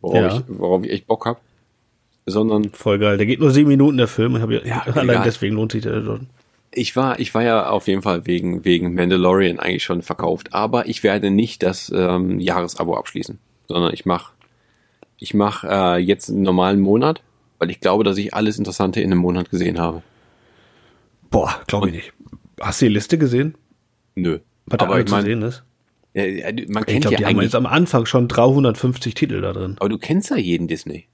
worauf, Ja. ich, worauf ich echt Bock hab, sondern Voll geil. Der geht nur sieben Minuten, der Film. Ich hab ja, Ja, (laughs) allein egal. deswegen lohnt sich der schon. ich war, ich war ja auf jeden Fall wegen, wegen Mandalorian eigentlich schon verkauft, aber ich werde nicht das ähm, Jahresabo abschließen, sondern ich mach, ich mach äh, jetzt einen normalen Monat, weil ich glaube, dass ich alles Interessante in einem Monat gesehen habe. Boah, glaube ich nicht. Hast du die Liste gesehen? Nö. Was da aber alles ich zu meine, sehen ist? ja, ja, man Ich kennt glaube, ja die haben jetzt am Anfang schon 350 Titel da drin. aber du kennst ja jeden Disney.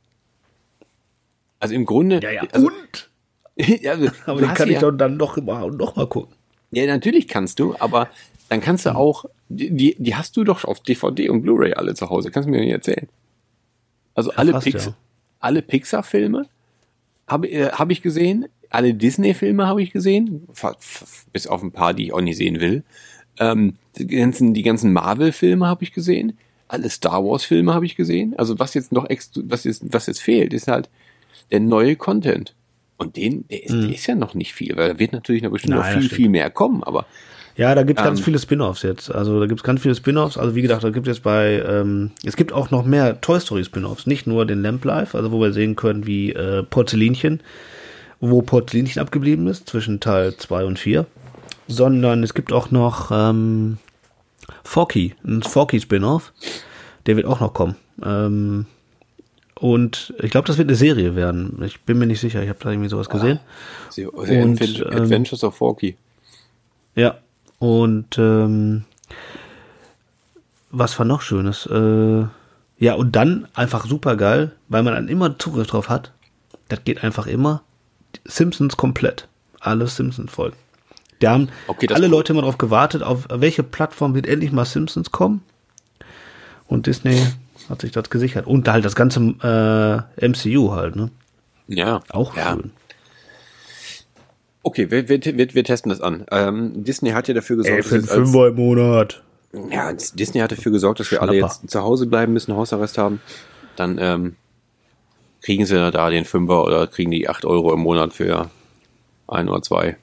Also im Grunde, also, und? (laughs) ja, also, Aber den kann ja, ich doch dann noch mal gucken. Ja, natürlich kannst du, aber dann kannst du auch, die, die hast du doch auf DVD und Blu-ray alle zu Hause, kannst du mir nicht erzählen. Also alle, fast, Pix ja. alle Pixar-Filme habe äh, hab ich gesehen, alle Disney-Filme habe ich gesehen, bis auf ein paar, die ich auch nicht sehen will. Ähm, die ganzen, die ganzen Marvel-Filme habe ich gesehen, alle Star Wars-Filme habe ich gesehen. Also was jetzt noch ex was jetzt, was jetzt fehlt, ist halt der neue Content. Und den, der ist, der ist ja noch nicht viel, weil da wird natürlich noch bestimmt. Nein, noch viel, viel mehr kommen, aber Ja, da gibt's ganz Ähm. viele Spin-offs jetzt. Also da gibt's ganz viele Spin-offs. Also wie gesagt, da gibt es bei, ähm, es gibt auch noch mehr Toy Story Spin-offs. Nicht nur den Lamp Life, also wo wir sehen können, wie äh, Porzellinchen, wo Porzellinchen abgeblieben ist zwischen Teil 2 und 4. Sondern es gibt auch noch ähm, Forky, ein Forky Spin-off. Der wird auch noch kommen. Ähm, und ich glaube, das wird eine Serie werden. Ich bin mir nicht sicher. Ich habe da irgendwie sowas gesehen. The Und, ähm, Adventures of Forky. Ja. Und ähm, was war noch Schönes? Äh, ja, und dann einfach super geil, weil man dann immer Zugriff drauf hat. Das geht einfach immer. Simpsons komplett. Alle Simpsons-Folgen. Da haben Okay, alle. Leute immer drauf gewartet, auf welche Plattform wird endlich mal Simpsons kommen. Und Disney hat sich das gesichert. Und halt das ganze äh, MCU halt, ne? Ja. Auch ja. schön. Okay, wir, wir, wir, wir testen das an. Ähm, Disney hat ja dafür gesorgt, Ey, für einen dass als, Fünfer im Monat. ja, Disney hat dafür gesorgt, dass wir alle Schnapper. jetzt zu Hause bleiben müssen, Hausarrest haben. Dann ähm, kriegen sie da den Fünfer oder kriegen die 8 Euro im Monat für ein oder zwei.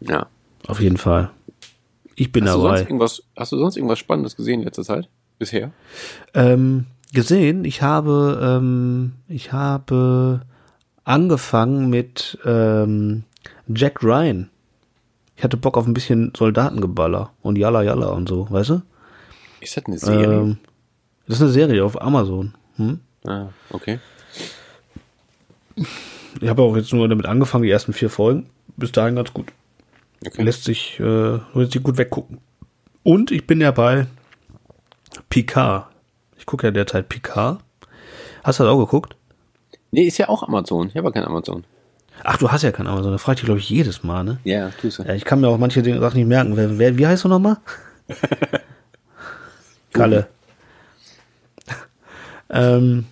Ja. Auf jeden Fall. Ich bin Hast du, sonst dabei. irgendwas, hast du sonst irgendwas Spannendes gesehen in letzter Zeit? Bisher? Ähm, gesehen, ich habe, ähm, ich habe angefangen mit ähm, Jack Ryan. Ich hatte Bock auf ein bisschen Soldatengeballer und Yalla Yalla und so, weißt du? Ist das eine Serie? Ähm, das ist eine Serie auf Amazon. Hm? ah, okay. Ich habe auch jetzt nur damit angefangen, die ersten vier Folgen. Bis dahin ganz gut. okay. Lässt sich, äh, lässt sich gut weggucken. Und ich bin ja bei Picard. Ich gucke ja derzeit Picard. Hast du das auch geguckt? Nee, ist ja auch Amazon. Ich habe ja kein Amazon. Ach, du hast ja kein Amazon. Da frage ich dich, glaube ich, jedes Mal, ne? Ja, tust du. Ja, ich kann mir auch manche Dinge- Sachen nicht merken. Wer, wer, wie heißt du nochmal? (laughs) Kalle. (laughs) ähm,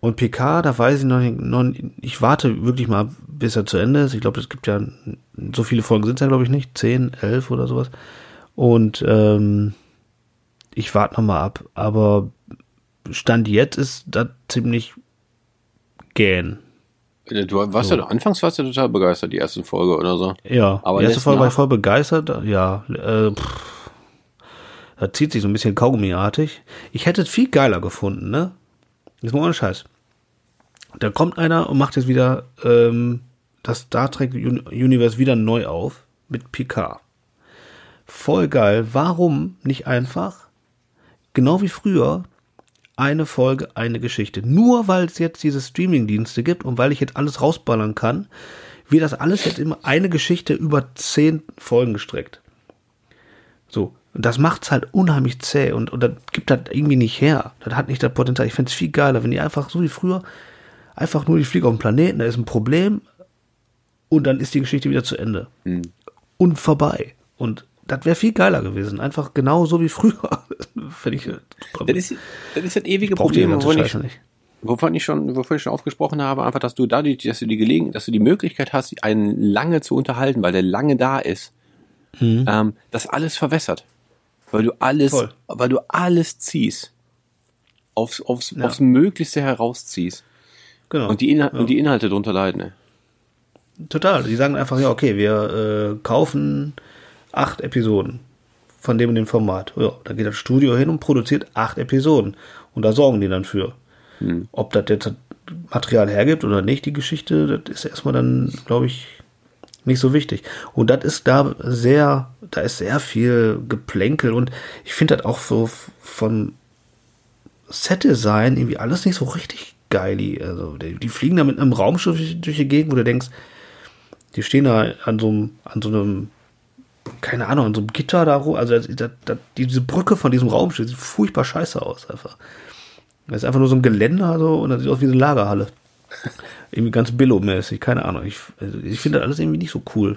und PK, da weiß ich noch nicht, noch ich warte wirklich mal, bis er zu Ende ist. Ich glaube, es gibt ja, so viele Folgen sind es ja, glaube ich, nicht. Zehn, elf oder sowas. Und ähm, ich warte noch mal ab. Aber Stand jetzt ist das ziemlich gähn. Äh, Du warst ja, anfangs warst du total begeistert, die erste Folge oder so. Ja, Aber die erste Folge war ich voll begeistert. Ja, äh, pff, da zieht sich so ein bisschen Kaugummiartig. Ich hätte es viel geiler gefunden, ne? Jetzt mal ohne Scheiß. Da kommt einer und macht jetzt wieder ähm, das Star Trek Un- Universe wieder neu auf mit Picard. Voll geil. Warum nicht einfach, genau wie früher, eine Folge, eine Geschichte. Nur weil es jetzt diese Streaming-Dienste gibt und weil ich jetzt alles rausballern kann, wird das alles jetzt immer eine Geschichte über zehn Folgen gestreckt. So. Und das macht's halt unheimlich zäh und, und das gibt das irgendwie nicht her. Das hat nicht das Potenzial. Ich find's viel geiler, wenn die einfach so wie früher einfach nur die fliegen auf den Planeten, da ist ein Problem und dann ist die Geschichte wieder zu Ende. Und vorbei. Und das wäre viel geiler gewesen. Einfach genau so wie früher. (laughs) Finde ich super. Das ist, das ist das ewige Problem, wovon ich, nicht. wovon ich schon, wovon ich schon aufgesprochen habe, einfach, dass du dadurch, dass du die Gelegen, dass du die Möglichkeit hast, einen lange zu unterhalten, weil der lange da ist, ähm, das alles verwässert. Weil du alles, Voll. weil du alles ziehst. Aufs, aufs, Ja. aufs Möglichste herausziehst. Genau. Und die, Inhal und die Inhalte drunter leiden. Total. Die sagen einfach, ja, okay, wir äh, kaufen acht Episoden von dem in dem Format. Ja, da geht das Studio hin und produziert acht Episoden. Und da sorgen die dann für. Ob das jetzt Material hergibt oder nicht, die Geschichte, das ist erstmal dann, glaube ich, nicht so wichtig. Und das ist da sehr, da ist sehr viel Geplänkel und ich finde das auch so von Set-Design irgendwie alles nicht so richtig geil. Also, die, die fliegen da mit einem Raumschiff durch, durch die Gegend, wo du denkst, die stehen da an so einem, an so einem, keine Ahnung, so einem Gitter da rum. Also, das, das, diese Brücke von diesem Raumschiff sieht furchtbar scheiße aus, einfach. Das ist einfach nur so ein Geländer so und das sieht aus wie eine Lagerhalle. (laughs) irgendwie ganz Billo-mäßig, keine Ahnung. Ich, also ich finde das alles irgendwie nicht so cool.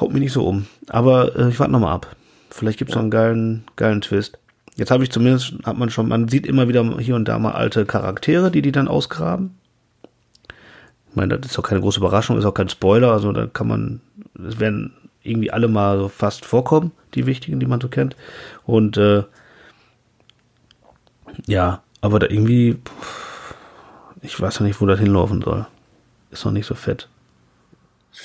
Haut mich nicht so um. Aber äh, ich warte nochmal ab. Vielleicht gibt's noch einen geilen, geilen Twist. Jetzt habe ich zumindest, hat man schon, man sieht immer wieder hier und da mal alte Charaktere, die die dann ausgraben. Ich meine, das ist auch keine große Überraschung, ist auch kein Spoiler, also da kann man, es werden irgendwie alle mal so fast vorkommen, die wichtigen, die man so kennt. Und äh, ja, aber da irgendwie, ich weiß noch nicht, wo das hinlaufen soll. Ist noch nicht so fett.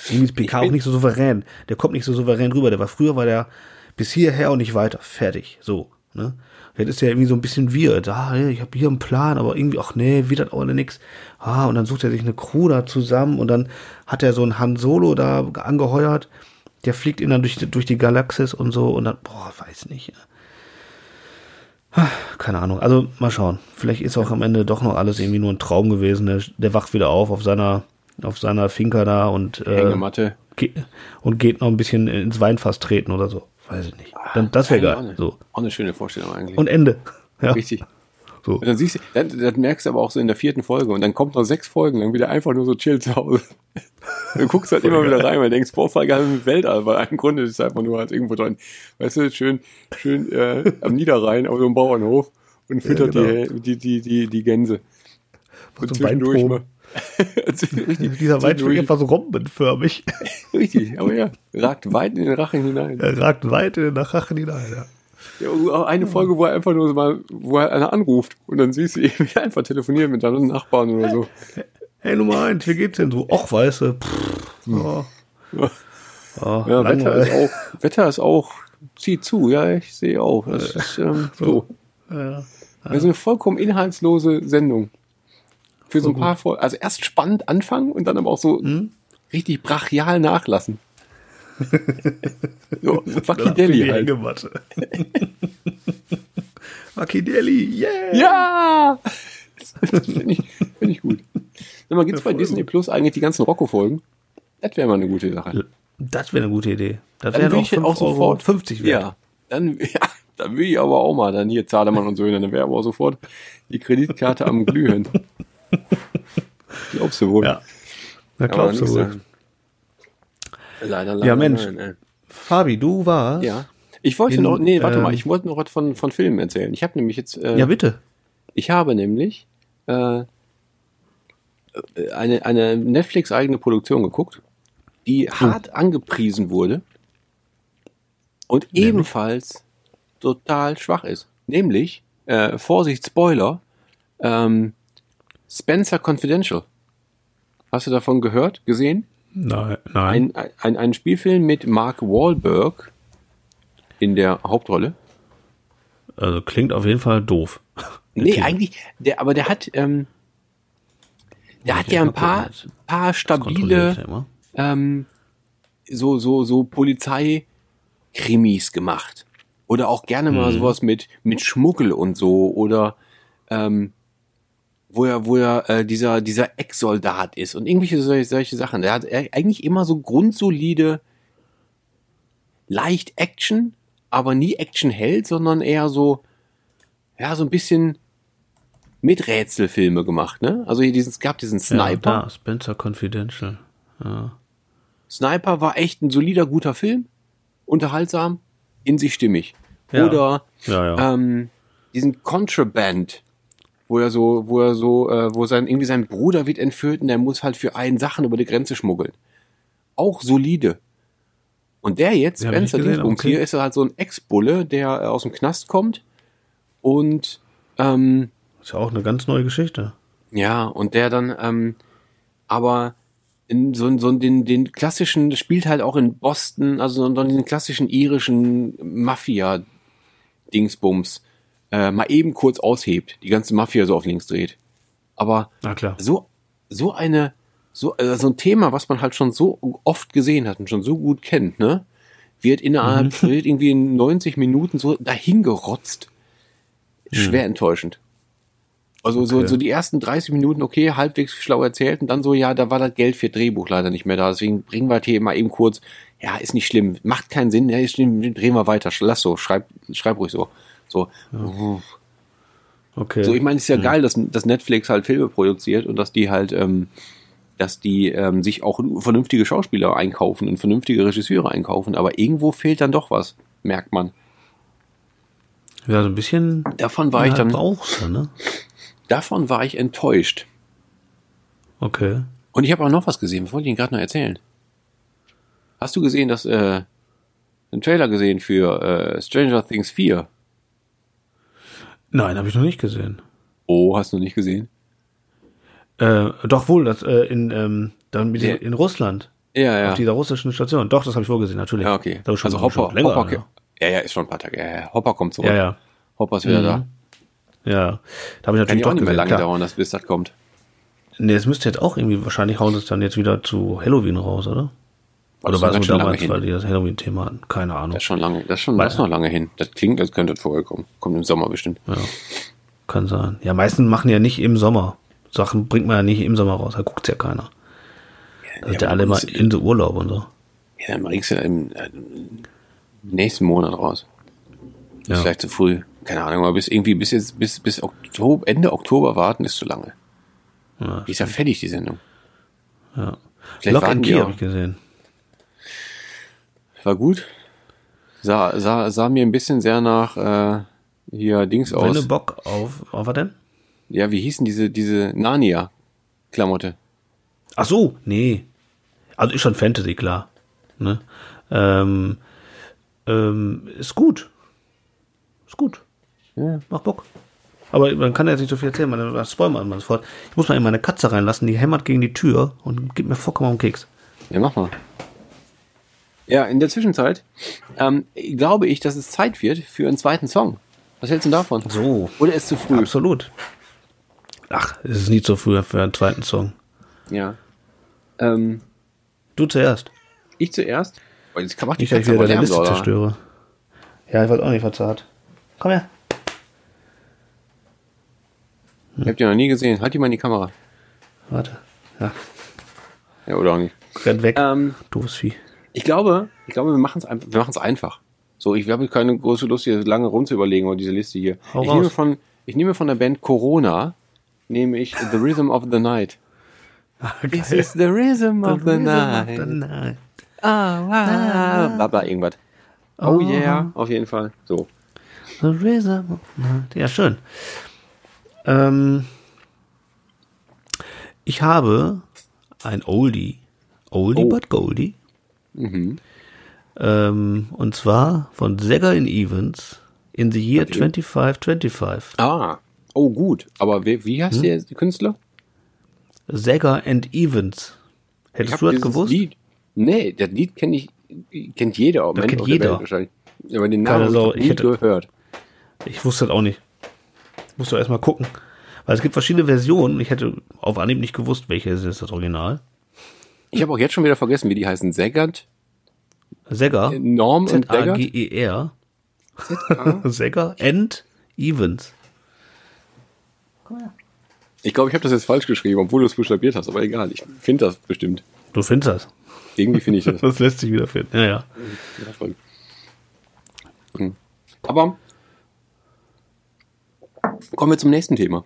Irgendwie ist PK auch nicht so souverän. Der kommt nicht so souverän rüber. Der war früher war der bis hierher und nicht weiter. Fertig. So. Ne? Jetzt ist er irgendwie so ein bisschen weird. Ah, ich habe hier einen Plan, aber irgendwie, ach nee, wird das auch nix. Ah, und dann sucht er sich eine Crew da zusammen und dann hat er so einen Han Solo da angeheuert. Der fliegt ihn dann durch, durch die Galaxis und so und dann, boah, weiß nicht. Ah, Keine Ahnung. Also mal schauen. Vielleicht ist auch am Ende doch noch alles irgendwie nur ein Traum gewesen. Der, der wacht wieder auf auf seiner auf seiner Finca da und äh, Hängematte. ge und geht noch ein bisschen ins Weinfass treten oder so. Weiß ich nicht. Dann, das wäre Ja, auch geil. eine- So. Auch eine schöne Vorstellung eigentlich. Und Ende. (laughs) Ja, Richtig. So. Dann siehst du, das, das merkst du aber auch so in der vierten Folge und dann kommt noch sechs Folgen lang wieder einfach nur so chill zu Hause. (laughs) Du guckst halt immer wieder rein, weil du denkst, Vorfall im Weltall, weil im Grunde ist es einfach nur halt irgendwo drin, weißt du, schön, schön äh, am Niederrhein auf so einem Bauernhof und füttert genau. die, die, die, die, Gänse. Und so zwischendurch mal. (laughs) richtig, (laughs) Dieser Wein schmeckt zwischendurch- etwas rombenförmig. Richtig, aber ja, ragt weit in den Rachen hinein. Er ragt weit in den Rachen hinein. Ja. Ja, eine Folge, wo er einfach nur so mal, wo er einer anruft und dann siehst du ihn (laughs) einfach telefonieren mit deinen Nachbarn oder so. Hey Nummer eins, wie geht's denn so? Och, weißt du, pff, oh, Ja. oh, Ja, Wetter ist auch, Wetter ist auch, zieht zu, ja, ich sehe auch. Das ist ähm, so. Ja. Das ist eine vollkommen inhaltslose Sendung. Für so ein paar Folgen. Also erst spannend anfangen und dann aber auch so richtig brachial nachlassen. Delhi Die halt. Hängematte. (laughs) Wacky Delhi, yeah! Ja! Das finde ich, find ich gut. Sag mal, gibt's bei Disney Plus eigentlich die ganzen Rocco-Folgen? Das wäre mal eine gute Sache. Das wäre eine gute Idee. Das Dann wäre 5 auch sofort. 50 wert. Ja, dann, (laughs) ja, dann will ich aber auch mal, dann hier Zahlemann und Söhne, dann wäre aber auch sofort die Kreditkarte am Glühen. (laughs) Glaubst du wohl? Ja. Na, man glaubst du wohl. sagen. Leider, leider. Ja, Mensch. Nein, nein. Fabi, du warst. Ja. Ich wollte In, noch, nee, warte ähm, mal, ich wollte noch was von, von Filmen erzählen. Ich habe nämlich jetzt, äh, Ja, bitte. ich habe nämlich äh, eine, eine Netflix-eigene Produktion geguckt, die hart angepriesen wurde und ebenfalls total schwach ist. Nämlich, äh, Vorsicht, Spoiler, ähm, Spencer Confidential. Hast du davon gehört, gesehen? Nein, nein. Ein, ein, ein Spielfilm mit Mark Wahlberg in der Hauptrolle. Also klingt auf jeden Fall doof. Nee, Thema. eigentlich, der, aber der hat, ähm, der hat ja ein paar, paar stabile, ähm, so, so, so Polizeikrimis gemacht. Oder auch gerne mal sowas mit, mit Schmuggel und so, oder, ähm, wo er, wo er äh, dieser, dieser Ex-Soldat ist und irgendwelche solche, solche Sachen. Der hat eigentlich immer so grundsolide, leicht Action, aber nie Action hält, sondern eher so, ja, so ein bisschen mit Rätselfilme gemacht, ne? Also hier diesen, es gab diesen Ja, Sniper. da, Spencer Confidential. Ja. Sniper war echt ein solider, guter Film. Unterhaltsam, in sich stimmig. Ja. Oder Ja, ja. ähm, diesen Contraband, wo er so, wo er so, äh, wo sein, irgendwie sein Bruder wird entführt und der muss halt für einen Sachen über die Grenze schmuggeln. Auch solide. Und der jetzt, Ja, Spencer Dingsbums, okay. hier ist er halt so ein Ex-Bulle, der äh, aus dem Knast kommt und ähm, Ist ja auch eine ganz neue Geschichte. ja, und der dann ähm, aber in so, so den, den klassischen, spielt halt auch in Boston, also so den klassischen irischen Mafia-Dingsbums äh, mal eben kurz aushebt, die ganze Mafia so auf links dreht. Aber so, so eine, so, äh, so ein Thema, was man halt schon so oft gesehen hat und schon so gut kennt, ne? Wird innerhalb, wird irgendwie in 90 Minuten so dahingerotzt. Schwer enttäuschend. Also so, Okay. so die ersten 30 Minuten, okay, halbwegs schlau erzählt und dann so, ja, da war das Geld für Drehbuch leider nicht mehr da, deswegen bringen wir das hier mal eben kurz, ja, ist nicht schlimm, macht keinen Sinn, ja, ist schlimm, drehen wir weiter, lass so, schreib, schreib ruhig so. So, Okay. so ich meine, es ist ja geil, dass, dass Netflix halt Filme produziert und dass die halt, ähm, dass die ähm, sich auch vernünftige Schauspieler einkaufen und vernünftige Regisseure einkaufen, aber irgendwo fehlt dann doch was, merkt man. ja, so ein bisschen Davon war ich dann, brauchst du, ne? davon war ich enttäuscht. Okay. Und ich habe auch noch was gesehen, was wollte ich Ihnen gerade noch erzählen? Hast du gesehen, dass, äh, einen Trailer gesehen für äh, Stranger Things 4? Nein, habe ich noch nicht gesehen. Oh, hast du noch nicht gesehen? Äh, doch wohl, das äh, in ähm, dann mit Ja. in Russland Ja, ja. auf dieser russischen Station. Doch, das habe ich wohl gesehen, natürlich. ja, okay. Ist schon, also Hopper, schon länger. Hopper, ja. ja, ja, ist schon ein paar Tage. Ja, ja. Hopper kommt zurück. ja, ja, Hopper ist wieder Mhm. da. ja. Da habe ich Kann natürlich auch doch nicht mehr gesehen. lange klar. dauern, dass bis das kommt. Nee, es müsste jetzt auch irgendwie, wahrscheinlich hauen sie es dann jetzt wieder zu Halloween raus, oder? Oder ist war das ganz nur damals, hin. weil die das Halloween-Thema hatten? Keine Ahnung. Das ist schon lange, das ist schon, das ist noch lange hin. Das klingt, als könnte das vorher kommen. Kommt im Sommer bestimmt. Ja, kann sein. Ja, meistens machen ja nicht im Sommer. Sachen bringt man ja nicht im Sommer raus, da guckt's ja keiner. Da sind ja alle immer in den Urlaub und so. Ja, dann bringst du im, äh, im nächsten Monat raus. Ja. Ist vielleicht zu früh. Keine Ahnung, aber bis irgendwie bis jetzt, bis, bis Oktober, Ende Oktober warten ist zu lange. Ja, Die ist ja fertig, die Sendung. ja. Vielleicht Lock and Key habe ich gesehen. War gut. Sah, sah, sah mir ein bisschen sehr nach äh, hier Dings Wenn du aus. Bock auf, auf was denn? Ja, wie hießen diese, diese Narnia-Klamotte? Ach so, nee. Also ist schon Fantasy, klar. Ne? Ähm, ähm, ist gut. Ist gut. Ja. Macht Bock. Aber man kann ja jetzt nicht so viel erzählen, man spoilert man sofort. Ich muss mal in meine Katze reinlassen, die hämmert gegen die Tür und gibt mir vollkommen den Keks. Ja, mach mal. Ja, in der Zwischenzeit ähm, glaube ich, dass es Zeit wird für einen zweiten Song. Was hältst du davon? So. Oder ist zu früh? Absolut. Ach, es ist nie zu früh für einen zweiten Song. Ja. Ähm, Du zuerst. ich zuerst. Oh, jetzt kann die Nicht, dass ich wieder deine Liste zerstöre. Ja, ich weiß auch nicht, verzahrt. Komm her. Ich hab die noch nie gesehen. Halt die mal in die Kamera. Warte. Ja, Ja, oder auch nicht. renn weg. Ähm, Doofes Vieh. Ich glaube, ich glaube, wir machen es einfach, wir machen es einfach. So, ich habe keine große Lust, hier lange rumzuüberlegen über diese Liste hier. Hau ich raus. nehme von, ich nehme von der Band Corona, nehme ich The Rhythm of the Night. This is the rhythm of the night. night. Ah, ah, bla bla irgendwas. Oh yeah, auf jeden Fall. So. The rhythm of night. Ja, schön. Ähm, ich habe ein Oldie. Oldie Oh. but Goldie. Mhm. Ähm, und zwar von Zegger in Evans in the year 2525. Ah. Oh, gut. Aber wie, wie heißt der Künstler? Zegger and Evans. Hättest du das gewusst? Lied. Nee, das Lied kennt ich, kennt jeder. Das Mensch kennt jeder. Welt. Aber den Namen habe ich nie hätte- gehört. Ich wusste das auch nicht. Musst du erst mal gucken. Weil es gibt verschiedene Versionen. Ich hätte auf Anhieb nicht gewusst, welche ist das Original. Ich habe auch jetzt schon wieder vergessen, wie die heißen. Segert, Zegger. Norm und Segert. Z-A-G-E-R. (laughs) Zegger and Evans. Ich glaube, ich habe das jetzt falsch geschrieben, obwohl du es buchstabiert hast, aber egal. Ich finde das bestimmt. Du findest das. Irgendwie finde ich (laughs) das. Das lässt sich wieder finden. Ja, ja. Ja, voll. Hm. Aber kommen wir zum nächsten Thema.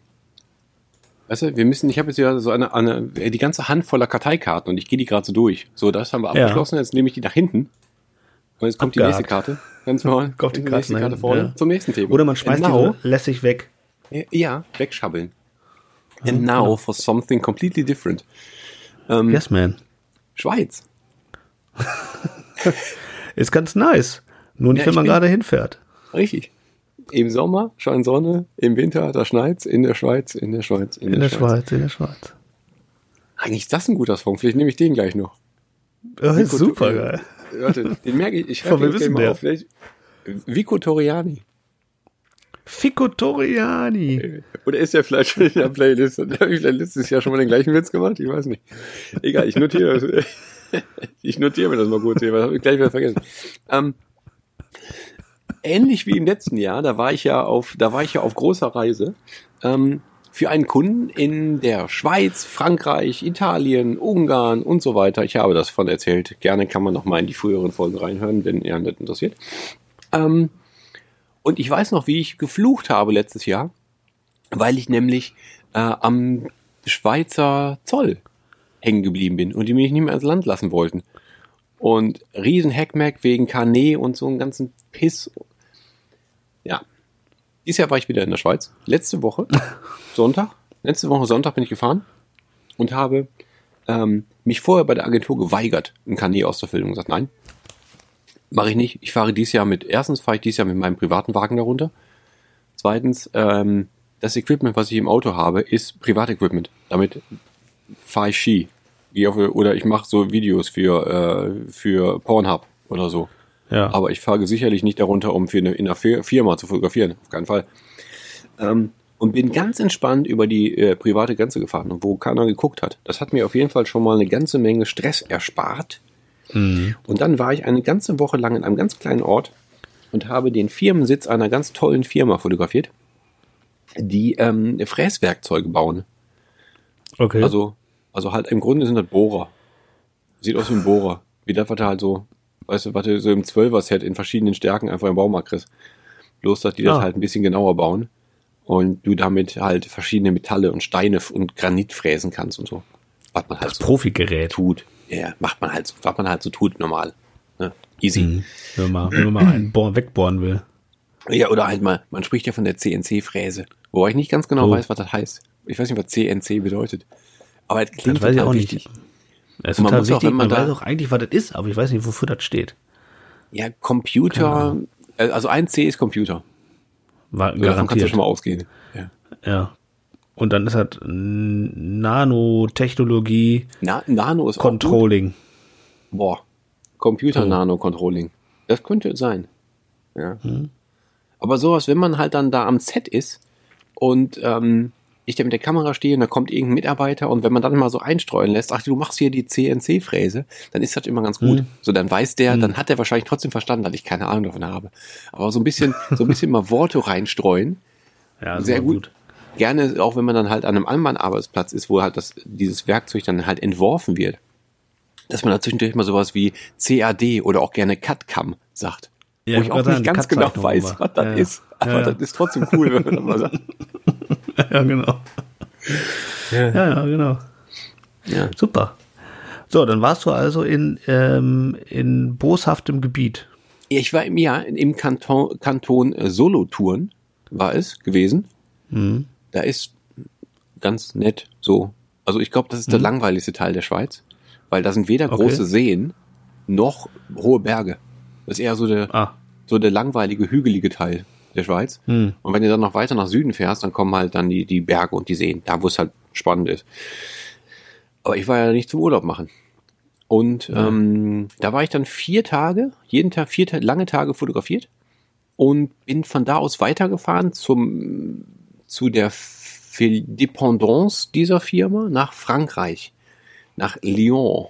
Weißt du, wir müssen, ich habe jetzt ja so eine, eine, die ganze Hand voller Karteikarten und ich gehe die gerade so durch. So, das haben wir Ja. abgeschlossen, jetzt nehme ich die nach hinten. Und jetzt kommt die Abgehakt. nächste Karte. Ganz normal. (laughs) Kommt die nächste Karten Karte vorne. ja. Zum nächsten Thema. Oder man schmeißt And now, die lässig weg. Ja, wegschabbeln. And now for something completely different. Ähm, Yes, man. Schweiz. (laughs) Ist ganz nice. Nur nicht, Ja, wenn man gerade hinfährt. Richtig. Im Sommer scheint Sonne, im Winter da schneit's, in der Schweiz, in der Schweiz, in, In der Schweiz, in der Schweiz. Eigentlich ist das ein guter Song. Vielleicht nehme ich den gleich noch. Ja, Vico- super geil. Warte, den merke ich. Ich (laughs) schreibe ist denn mal der? auf. Vielleicht Vico Toriani. Fico Toriani. Oder ist der vielleicht schon in der Playlist? Und habe ich vielleicht letztes Jahr schon mal den gleichen Witz gemacht? Ich weiß nicht. Egal, ich notiere das. (laughs) Ich notiere mir das mal kurz hier, weil habe ich gleich wieder vergessen. Ähm, ähnlich wie im letzten Jahr, da war ich ja auf, da war ich ja auf großer Reise. Ähm, für einen Kunden in der Schweiz, Frankreich, Italien, Ungarn und so weiter. Ich habe das von erzählt. Gerne kann man noch mal in die früheren Folgen reinhören, wenn ihr das interessiert. Ähm, und ich weiß noch, wie ich geflucht habe letztes Jahr, weil ich nämlich äh, am Schweizer Zoll hängen geblieben bin und die mich nicht mehr ans Land lassen wollten. Und riesen Hackmack wegen Carnet und so einen ganzen Piss. Ja. Dieses Jahr war ich wieder in der Schweiz. Letzte Woche, (laughs) Sonntag, letzte Woche Sonntag bin ich gefahren und habe ähm, mich vorher bei der Agentur geweigert, ein Carnet auszufüllung und gesagt, nein, mache ich nicht. Ich fahre dieses Jahr mit, erstens fahre ich dieses Jahr mit meinem privaten Wagen darunter. Zweitens, ähm, das Equipment, was ich im Auto habe, ist Privatequipment. Damit fahre ich Ski. Gehe auf, oder ich mache so Videos für, äh, für Pornhub oder so. Ja. Aber ich fahre sicherlich nicht darunter, um für eine, in einer Fir- Firma zu fotografieren. Auf keinen Fall. Ähm, und bin ganz entspannt über die äh, private Grenze gefahren, wo keiner geguckt hat. Das hat mir auf jeden Fall schon mal eine ganze Menge Stress erspart. Und dann war ich eine ganze Woche lang in einem ganz kleinen Ort und habe den Firmensitz einer ganz tollen Firma fotografiert, die ähm, Fräswerkzeuge bauen. okay. Also, also halt im Grunde sind das Bohrer. Sieht aus wie ein Bohrer. Wie das, was du halt so, weißt du, was du so im 12er-Set in verschiedenen Stärken einfach im Baumarkt kriegst. Bloß, dass die das Ah. halt ein bisschen genauer bauen und du damit halt verschiedene Metalle und Steine und Granit fräsen kannst und so. Was man halt das so Profigerät. tut. Ja, macht man halt, so- was man halt so tut, normal. Ne? Easy. Mhm. Wenn man, wenn man mal (clears throat) einen Bohr wegbohren will. Ja, oder halt mal, man spricht ja von der CNC-Fräse. Wobei ich nicht ganz genau Oh. weiß, was das heißt. Ich weiß nicht, was CNC bedeutet. Aber es klingt Das total auch wichtig. nicht. Das ist man total auch, wichtig. wenn man weiß auch eigentlich, was das ist, aber ich weiß nicht, wofür das steht. Ja, Computer, äh, also ein C ist Computer. War Davon kannst du garantiert. schon mal ausgehen. Ja. Ja. Und dann ist halt Nanotechnologie, Na, Nano ist auch. Controlling. Boah. Computer Nano Controlling. Das könnte es sein. Ja. Hm. Aber sowas, wenn man halt dann da am Set ist und ähm, ich da mit der Kamera stehe und da kommt irgendein Mitarbeiter und wenn man dann mal so einstreuen lässt, ach du machst hier die CNC-Fräse, dann ist das immer ganz gut. Hm. So, dann weiß der, dann hat er wahrscheinlich trotzdem verstanden, dass ich keine Ahnung davon habe. Aber so ein bisschen, so ein bisschen mal Worte reinstreuen, Ja, sehr super gut. Gerne, auch wenn man dann halt an einem anderen Arbeitsplatz ist, wo halt das, dieses Werkzeug dann halt entworfen wird, dass man da zwischendurch mal sowas wie CAD oder auch gerne CAD-CAM sagt. Ja, wo ich auch nicht ganz genau weiß, was das Ja, ist. Aber ja. das ist trotzdem cool, wenn man das mal sagt. (laughs) (laughs) Ja, genau. Ja, ja, genau. Ja. Super. So, dann warst du also in, ähm, in boshaftem Gebiet. Ja, Ich war im Jahr im Kanton, Kanton äh, Solothurn, war es gewesen. Mhm. Da ist ganz nett so. Also ich glaube, das ist der langweiligste Teil der Schweiz, weil da sind weder Mhm. Okay. große Seen noch hohe Berge. Das ist eher so der, Ah, so der langweilige, hügelige Teil der Schweiz. Hm. Und wenn du dann noch weiter nach Süden fährst, dann kommen halt dann die, die Berge und die Seen, da wo es halt spannend ist. Aber ich war ja nicht zum Urlaub machen. Und ähm, da war ich dann vier Tage, jeden Tag vier lange Tage fotografiert und bin von da aus weitergefahren zum zu der Dependance dieser Firma nach Frankreich, nach Lyon,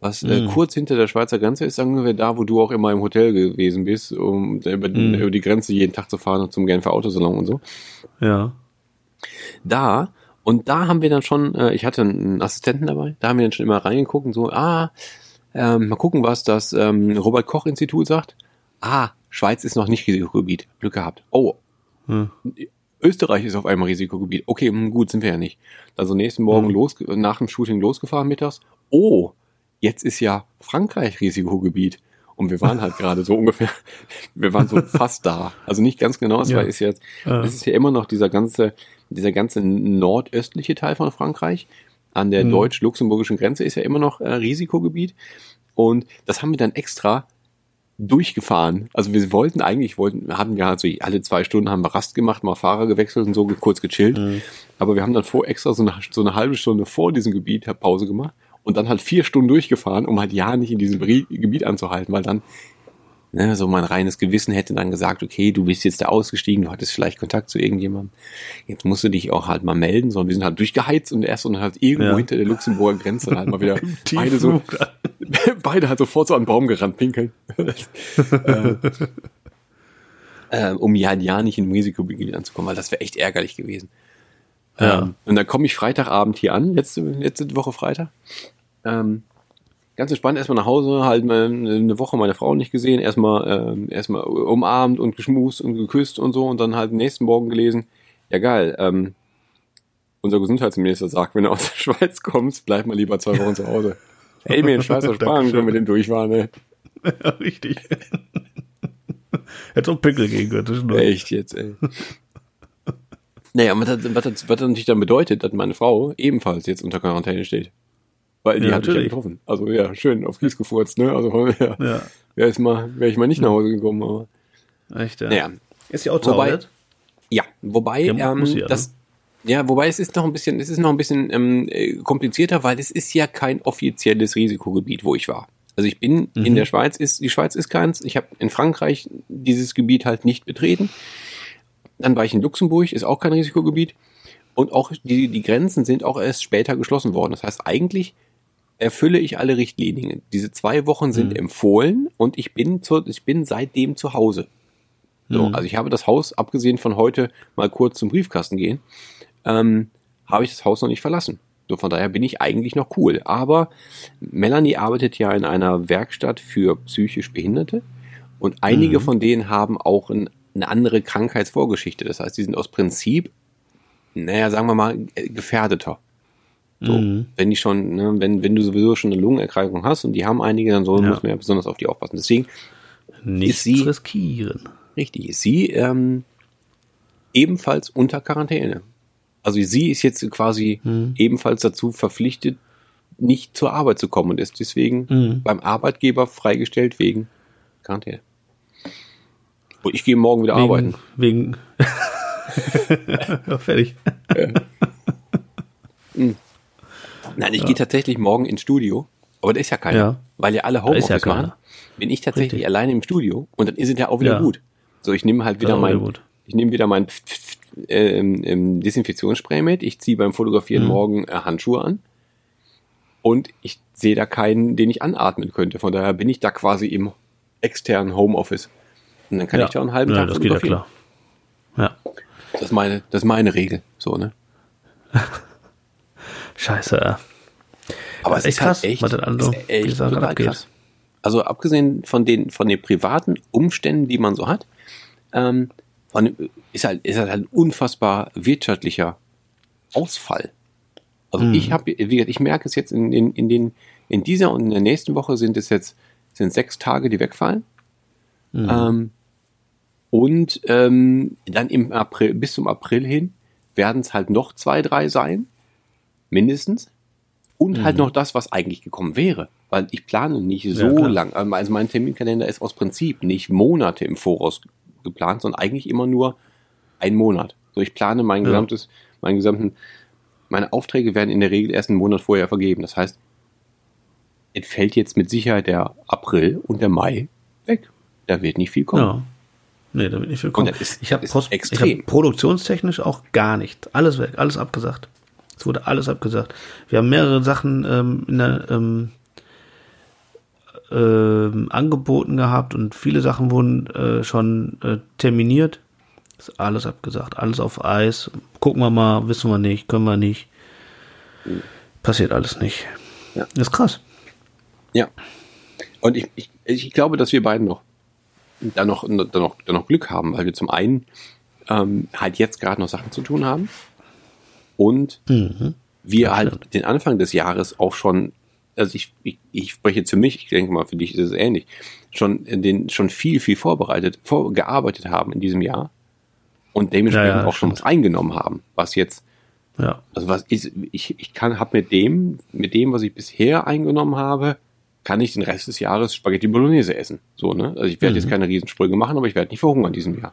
was äh, kurz hinter der Schweizer Grenze ist, sagen wir da, wo du auch immer im Hotel gewesen bist, um über, über die Grenze jeden Tag zu fahren und zum Genfer Autosalon und so. ja. Da und da haben wir dann schon, äh, ich hatte einen Assistenten dabei, da haben wir dann schon immer reingeguckt und so, ah, ähm, mal gucken, was das ähm, Robert Koch Institut sagt. Ah, Schweiz ist noch nicht Risikogebiet. Glück gehabt. Oh, Hm. Österreich ist auf einmal Risikogebiet. Okay, hm, gut, sind wir ja nicht. Also nächsten Morgen Hm. los, nach dem Shooting losgefahren mittags. Oh, jetzt ist ja Frankreich Risikogebiet. Und wir waren halt gerade so ungefähr, (laughs) wir waren so fast da. Also nicht ganz genau, es Ja. war ist jetzt, es ist ja immer noch dieser ganze, dieser ganze nordöstliche Teil von Frankreich. An der Mhm. deutsch-luxemburgischen Grenze ist ja immer noch äh, Risikogebiet. Und das haben wir dann extra durchgefahren. Also wir wollten eigentlich, wollten, hatten wir halt so alle zwei Stunden haben wir Rast gemacht, mal Fahrer gewechselt und so kurz gechillt. Mhm. Aber wir haben dann vor extra so eine, so eine halbe Stunde vor diesem Gebiet Pause gemacht und dann halt vier Stunden durchgefahren, um halt ja nicht in diesem Gebiet anzuhalten, weil dann ne, so mein reines Gewissen hätte dann gesagt, okay, du bist jetzt da ausgestiegen, du hattest vielleicht Kontakt zu irgendjemandem. Jetzt musst du dich auch halt mal melden, sondern wir sind halt durchgeheizt und erst und halt irgendwo Ja. hinter der Luxemburger Grenze dann halt mal wieder (laughs) beide so, (laughs) beide halt sofort so an den Baum gerannt pinkeln. (laughs) äh, äh, um ja, ja nicht in Risikogebiet anzukommen, weil das wäre echt ärgerlich gewesen. Ja. Ähm, und dann komme ich Freitagabend hier an, letzte, letzte Woche Freitag. Ähm, ganz entspannt erstmal nach Hause, halt mal eine Woche meine Frau nicht gesehen, erstmal ähm, erstmal umarmt und geschmust und geküsst und so und dann halt nächsten Morgen gelesen, ja geil, ähm, unser Gesundheitsminister sagt, wenn du aus der (laughs) Schweiz kommst, bleib mal lieber zwei Wochen zu Hause. Ey, mir den Scheiß ersparen, (laughs) Dankeschön. können wir den durchfahren, ne? (laughs) Ja, richtig. Hätte ein Pickel gegen können. Echt jetzt, ey. Naja, was das, was, das, was das natürlich dann bedeutet, dass meine Frau ebenfalls jetzt unter Quarantäne steht. Weil die Ja, hat mich ja natürlich. getroffen. Also ja, schön auf Kies gefurzt, ne? Also (laughs) ja, Ja, wäre ich mal, wäre ich mal nicht nach Hause gekommen, aber. echt, ja. Naja, Ist die auch zu Wobei- ja, wobei, Ja, ähm, ja, ne? das, ja, wobei es ist noch ein bisschen, es ist noch ein bisschen ähm, äh, komplizierter, weil es ist ja kein offizielles Risikogebiet, wo ich war. Also ich bin Mhm. in der Schweiz, ist die Schweiz ist keins. Ich habe in Frankreich dieses Gebiet halt nicht betreten. Dann war ich in Luxemburg, ist auch kein Risikogebiet. Und auch die, die Grenzen sind auch erst später geschlossen worden. Das heißt, eigentlich erfülle ich alle Richtlinien. Diese zwei Wochen sind empfohlen und ich bin, zu, ich bin seitdem zu Hause. So, Mhm. also ich habe das Haus, abgesehen von heute mal kurz zum Briefkasten gehen, ähm, habe ich das Haus noch nicht verlassen. So, von daher bin ich eigentlich noch cool. Aber Melanie arbeitet ja in einer Werkstatt für psychisch Behinderte und einige Mhm. von denen haben auch ein, eine andere Krankheitsvorgeschichte. Das heißt, die sind aus Prinzip, naja, sagen wir mal, äh, gefährdeter. So, Mhm. wenn die schon, ne, wenn, wenn du sowieso schon eine Lungenerkrankung hast und die haben einige, dann soll, Ja. muss man ja besonders auf die aufpassen. Deswegen Nichts sie- riskieren. Richtig, ist sie ähm, ebenfalls unter Quarantäne. Also sie ist jetzt quasi Mhm. ebenfalls dazu verpflichtet, nicht zur Arbeit zu kommen und ist deswegen Mhm. beim Arbeitgeber freigestellt wegen Quarantäne. Und ich gehe morgen wieder arbeiten. Wegen. (laughs) ja, fertig. (laughs) Nein, ich gehe tatsächlich morgen ins Studio, aber da ist ja keiner, Ja. weil ja alle Homeoffice ja keiner. machen. Bin ich tatsächlich Richtig. alleine im Studio und dann ist es ja auch wieder Ja. gut. So, ich nehme halt wieder Ja, mein, ich nehme wieder mein ähm, ähm, Desinfektionsspray mit. Ich ziehe beim Fotografieren Mhm. morgen äh, Handschuhe an und ich sehe da keinen, den ich anatmen könnte. Von daher bin ich da quasi im externen Homeoffice. Und dann kann ja. ich da einen halben ja, Tag das geht ja klar. Ja. Das ist meine, das ist meine Regel. So, ne? (laughs) Scheiße, ja. Aber Das ist echt krass, halt echt, was das ist echt total abgeht. krass. Also abgesehen von den, von den privaten Umständen, die man so hat, ähm, ist halt, ist halt ein unfassbar wirtschaftlicher Ausfall. Also Mhm. ich habe, wie gesagt, ich merke es jetzt in, in, in den, in dieser und in der nächsten Woche sind es jetzt, sind sechs Tage, die wegfallen. Mhm. Ähm, und ähm, dann im April, bis zum April hin werden es halt noch zwei, drei sein, mindestens. Und halt noch das, was eigentlich gekommen wäre. Weil ich plane nicht so klar. lang. Also mein Terminkalender ist aus Prinzip nicht Monate im Voraus geplant, sondern eigentlich immer nur ein Monat. So ich plane mein Ja. gesamtes, meinen gesamten, meine Aufträge werden in der Regel erst einen Monat vorher vergeben. Das heißt, es fällt jetzt mit Sicherheit der April und der Mai weg. Da wird nicht viel kommen. Ja. Nee, da wird nicht viel kommen. Ist- ich habe hab produktionstechnisch auch gar nicht. Alles weg, alles abgesagt. Es wurde alles abgesagt. Wir haben mehrere Sachen ähm, in der, ähm, ähm, angeboten gehabt und viele Sachen wurden äh, schon äh, terminiert. Ist alles abgesagt, alles auf Eis. Gucken wir mal, wissen wir nicht, können wir nicht. Passiert alles nicht. Ja. Das ist krass. Ja. Und ich, ich, ich glaube, dass wir beiden noch da noch, da noch, da noch Glück haben, weil wir zum einen ähm, halt jetzt gerade noch Sachen zu tun haben und Mhm. wir halt stimmt. den Anfang des Jahres auch schon, also ich, ich, ich spreche jetzt für mich, ich denke mal, für dich ist es ähnlich, schon den schon viel, viel vorbereitet, vorgearbeitet haben in diesem Jahr und dementsprechend Ja, ja, auch schon was eingenommen haben, was jetzt Ja. also was ist, ich, ich kann, habe mit dem, mit dem, was ich bisher eingenommen habe, kann ich den Rest des Jahres Spaghetti Bolognese essen. So, ne? Also ich werde Mhm. jetzt keine Riesensprünge machen, aber ich werde nicht verhungern in diesem Jahr.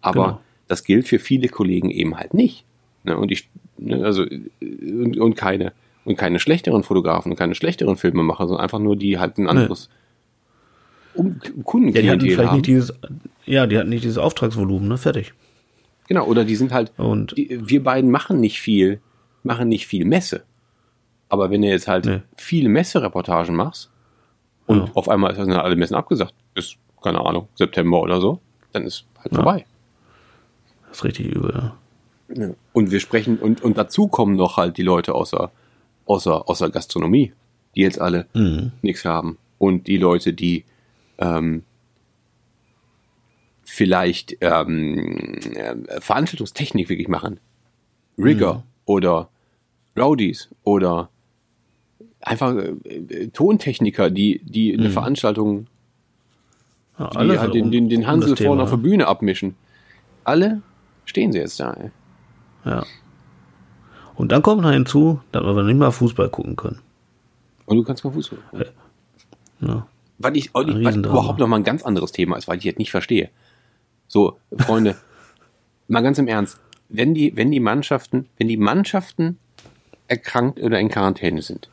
Aber Genau. das gilt für viele Kollegen eben halt nicht. Ne? Und ich, ne, also, und, und keine, und keine schlechteren Fotografen und keine schlechteren Filmemacher, sondern einfach nur die halt ein anderes um, Ja, die hatten vielleicht haben. nicht dieses, ja, die hatten nicht dieses Auftragsvolumen, ne? Fertig. Genau, oder die sind halt, Und- die, wir beiden machen nicht viel, machen nicht viel Messe. Aber wenn du jetzt halt Nee. viele Messereportagen machst und Ja. auf einmal sind alle Messen abgesagt, bis, keine Ahnung, September oder so, dann ist halt Ja. vorbei. Das ist richtig übel, ja. Und wir sprechen, und, und dazu kommen noch halt die Leute außer, außer, außer Gastronomie, die jetzt alle Mhm. nichts haben. Und die Leute, die ähm, vielleicht ähm, äh, Veranstaltungstechnik wirklich machen. Rigger oder Rowdies oder einfach äh, Tontechniker, die, die eine Veranstaltung, ja die halt den, um- den, den um Hansel Thema, vorne auf der Bühne abmischen. Alle stehen sie jetzt da. Ey. Ja. Und dann kommt noch hinzu, dass wir nicht mal Fußball gucken können. Und du kannst kein Fußball. Ja. Weil ich, weil ich was überhaupt noch mal ein ganz anderes Thema ist, weil ich jetzt nicht verstehe. So, Freunde, (laughs) mal ganz im Ernst, wenn die, wenn die Mannschaften, wenn die Mannschaften erkrankt oder in Quarantäne sind,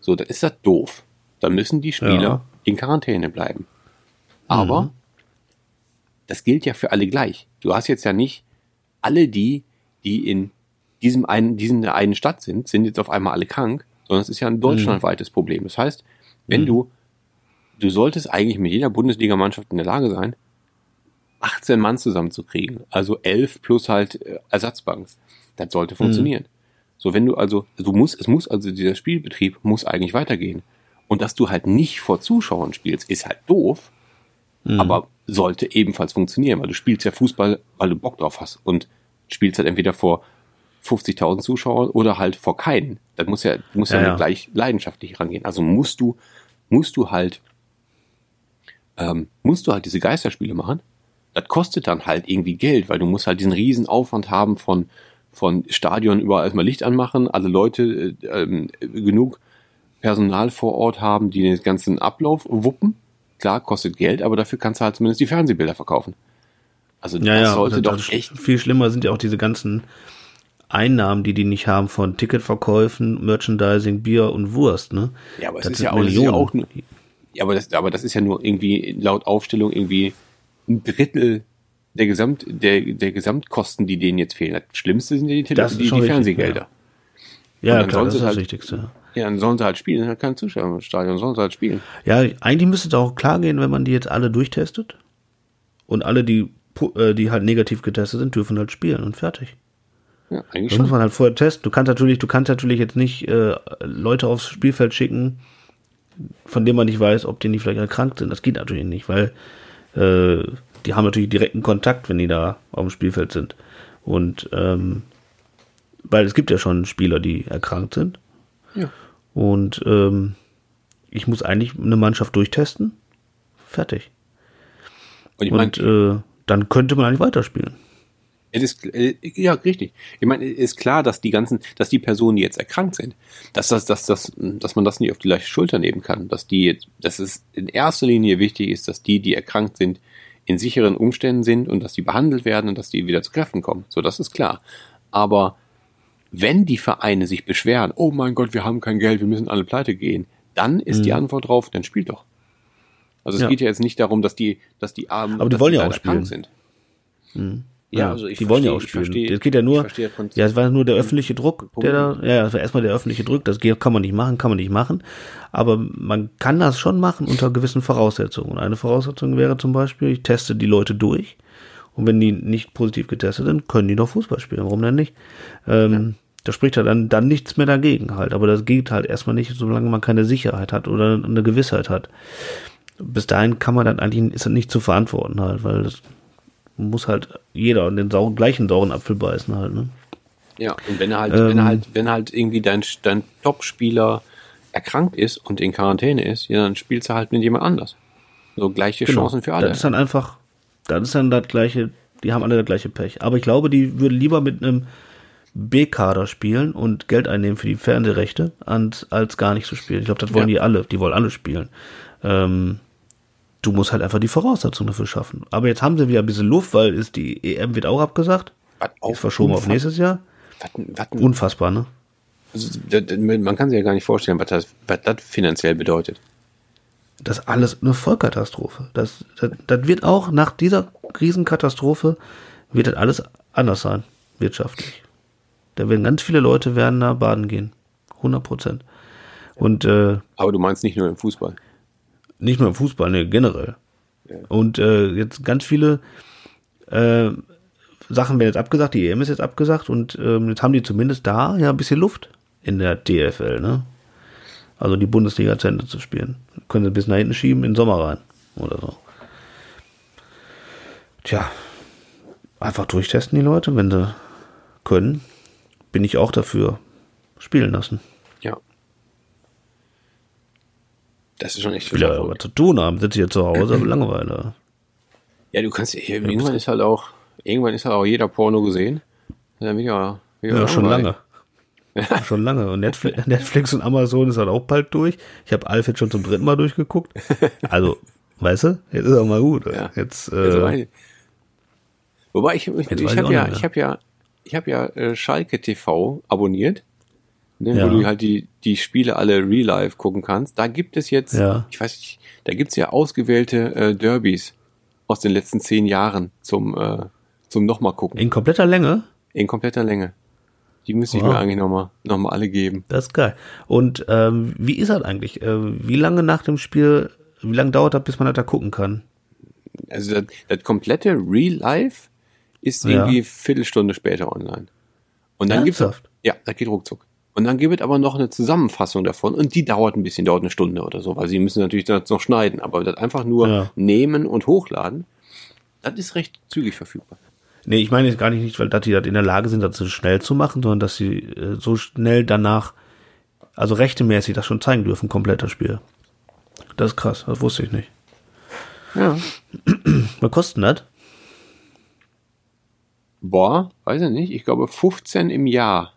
so, dann ist das doof. Dann müssen die Spieler Ja. in Quarantäne bleiben. Aber Mhm. das gilt ja für alle gleich. Du hast jetzt ja nicht alle die, die in diesem einen, diesen einen Stadt sind, sind jetzt auf einmal alle krank, sondern es ist ja ein deutschlandweites Problem. Das heißt, wenn du, du solltest eigentlich mit jeder Bundesligamannschaft in der Lage sein, 18 Mann zusammenzukriegen, also 11 plus halt äh, Ersatzbank. Das sollte funktionieren. So, wenn du also, du musst, es muss also, dieser Spielbetrieb muss eigentlich weitergehen. Und dass du halt nicht vor Zuschauern spielst, ist halt doof, aber sollte ebenfalls funktionieren, weil du spielst ja Fußball, weil du Bock drauf hast und spielst halt entweder vor 50.000 Zuschauern oder halt vor keinen. Das muss ja, du musst ja, Ja, gleich leidenschaftlich rangehen. Also musst du, musst du halt, ähm, musst du halt diese Geisterspiele machen. Das kostet dann halt irgendwie Geld, weil du musst halt diesen riesen Aufwand haben von, von Stadion überall erstmal Licht anmachen, alle Leute äh, ähm, genug Personal vor Ort haben, die den ganzen Ablauf wuppen. Klar, kostet Geld, aber dafür kannst du halt zumindest die Fernsehbilder verkaufen. Also Ja, das ja, sollte doch echt. Viel schlimmer sind ja auch diese ganzen Einnahmen, die die nicht haben von Ticketverkäufen, Merchandising, Bier und Wurst, ne? Ja, aber es Das ist sind ja, auch, ist ja auch nur, ja, aber das, aber das ist ja nur irgendwie laut Aufstellung irgendwie ein Drittel der Gesamt, der, der Gesamtkosten, die denen jetzt fehlen. Das Schlimmste sind ja die, Tele Das ist die, die Fernsehgelder. Ja, dann klar, das ist das halt- Wichtigste. Ja, dann sollen sie halt spielen, dann hat keine Zuschauer im Stadion, sollen sie halt spielen. Ja, eigentlich müsste es auch klar gehen, wenn man die jetzt alle durchtestet. Und alle, die, die halt negativ getestet sind, dürfen halt spielen und fertig. Ja, eigentlich Das muss man halt vorher testen. Du kannst natürlich, du kannst natürlich jetzt nicht äh, Leute aufs Spielfeld schicken, von denen man nicht weiß, ob die nicht vielleicht erkrankt sind. Das geht natürlich nicht, weil äh, die haben natürlich direkten Kontakt, wenn die da auf dem Spielfeld sind. Und ähm, weil es gibt ja schon Spieler, die erkrankt sind. Ja. Und ähm, ich muss eigentlich eine Mannschaft durchtesten. Fertig. Und ich meine, Und äh, dann könnte man eigentlich weiterspielen. Es ist, äh, ja, richtig. Ich meine, es ist klar, dass die ganzen, dass die Personen, die jetzt erkrankt sind, dass das, dass das, dass man das nicht auf die leichte Schulter nehmen kann, dass die dass es in erster Linie wichtig ist, dass die, die erkrankt sind, in sicheren Umständen sind und dass die behandelt werden und dass die wieder zu Kräften kommen. So, das ist klar. Aber wenn die Vereine sich beschweren, oh mein Gott, wir haben kein Geld, wir müssen alle pleite gehen, dann ist die Antwort drauf, dann spielt doch. Also es Mhm. Ja. geht ja jetzt nicht darum, dass die, dass die Armen, Aber die wollen ja auch spielen. sind. Ja, also ich die wollen ja verstehe- auch spielen. verstehe- Es geht ja nur, verstehe das ja, es war nur der öffentliche Druck, der da, ja, es war erstmal der öffentliche Druck, das kann man nicht machen, kann man nicht machen, aber man kann das schon machen unter gewissen Voraussetzungen. Und eine Voraussetzung wäre zum Beispiel, ich teste die Leute durch und wenn die nicht positiv getestet sind, können die doch Fußball spielen, warum denn nicht? Ähm, Da spricht ja dann, dann nichts mehr dagegen halt, aber das geht halt erstmal nicht, solange man keine Sicherheit hat oder eine Gewissheit hat. Bis dahin kann man dann eigentlich, ist das nicht zu verantworten halt, weil das muss halt jeder den sauren, gleichen sauren Apfel beißen halt, ne? Ja, und wenn er halt, Ähm, wenn er halt, wenn halt irgendwie dein, dein Top-Spieler erkrankt ist und in Quarantäne ist, ja, dann spielst du halt mit jemand anders. So gleiche Chancen für alle. Genau. Das ist dann einfach, das ist dann das gleiche, die haben alle das gleiche Pech. Aber ich glaube, die würden lieber mit einem B-Kader spielen und Geld einnehmen für die Fernsehrechte, als, als gar nicht zu spielen. Ich glaube, das wollen Ja. die alle. Die wollen alle spielen. Ähm, du musst halt einfach die Voraussetzungen dafür schaffen. Aber jetzt haben sie wieder ein bisschen Luft, weil ist die EM wird auch abgesagt. Was Ist verschoben auf nächstes Jahr. Was, was, Unfassbar, ne? also, man kann sich ja gar nicht vorstellen, was das, was das finanziell bedeutet. Das ist alles eine Vollkatastrophe. Das, das, das wird auch nach dieser Riesenkatastrophe wird das alles anders sein, wirtschaftlich. Da werden ganz viele Leute werden da baden gehen. 100 Prozent. Und äh, Aber du meinst nicht nur im Fußball. Nicht nur im Fußball, ne, generell. Und äh, jetzt ganz viele äh, Sachen werden jetzt abgesagt, die EM ist jetzt abgesagt und ähm, jetzt haben die zumindest da ja ein bisschen Luft in der DFL, ne? Also die Bundesliga zu Ende zu spielen. Können sie bis nach hinten schieben, in den Sommer rein oder so. Tja, einfach durchtesten die Leute, wenn sie können. Bin ich auch dafür. Spielen lassen. Ja. Das ist schon echt Will ja was zu tun haben, sitze hier zu Hause, aber Langeweile. Ja, du kannst irgendwann ist halt auch irgendwann ist halt auch jeder Porno gesehen. Dann wieder, wieder Ja, schon lange. (laughs) Schon lange. Und Netflix, Netflix und Amazon ist halt auch bald durch. Ich habe Alf jetzt schon zum dritten Mal durchgeguckt. Also, weißt du, jetzt ist auch mal gut. Ja. Jetzt, Also, äh, Wobei ich, ich, ich habe ja, ich habe ja, ich habe ja äh, Schalke TV abonniert, ne, Ja. wo du halt die die Spiele alle real life gucken kannst. Da gibt es jetzt, Ja. ich weiß nicht, da gibt's ja ausgewählte äh, Derbys aus den letzten zehn Jahren zum äh, zum nochmal gucken in kompletter Länge. in kompletter Länge. Die müsste ich Wow. mir eigentlich nochmal noch mal alle geben. Das ist geil. Und ähm, wie ist das eigentlich? Äh, wie lange nach dem Spiel, wie lange dauert das, bis man das da gucken kann? Also das, das komplette Real Life ist Ja. irgendwie Viertelstunde später online. Und dann gibt's Ernsthaft? ja, das geht ruckzuck. Und dann gibt es aber noch eine Zusammenfassung davon und die dauert ein bisschen, dauert eine Stunde oder so, weil sie müssen natürlich das noch schneiden, aber das einfach nur Ja. nehmen und hochladen, das ist recht zügig verfügbar. Nee, ich meine jetzt gar nicht, nicht, weil dass die das in der Lage sind, das so schnell zu machen, sondern dass sie äh, so schnell danach, also rechtemäßig das schon zeigen dürfen, komplett das Spiel. Das ist krass, das wusste ich nicht. Ja. (clears throat) Was kostet das? Boah, weiß ich nicht, ich glaube 15 im Jahr.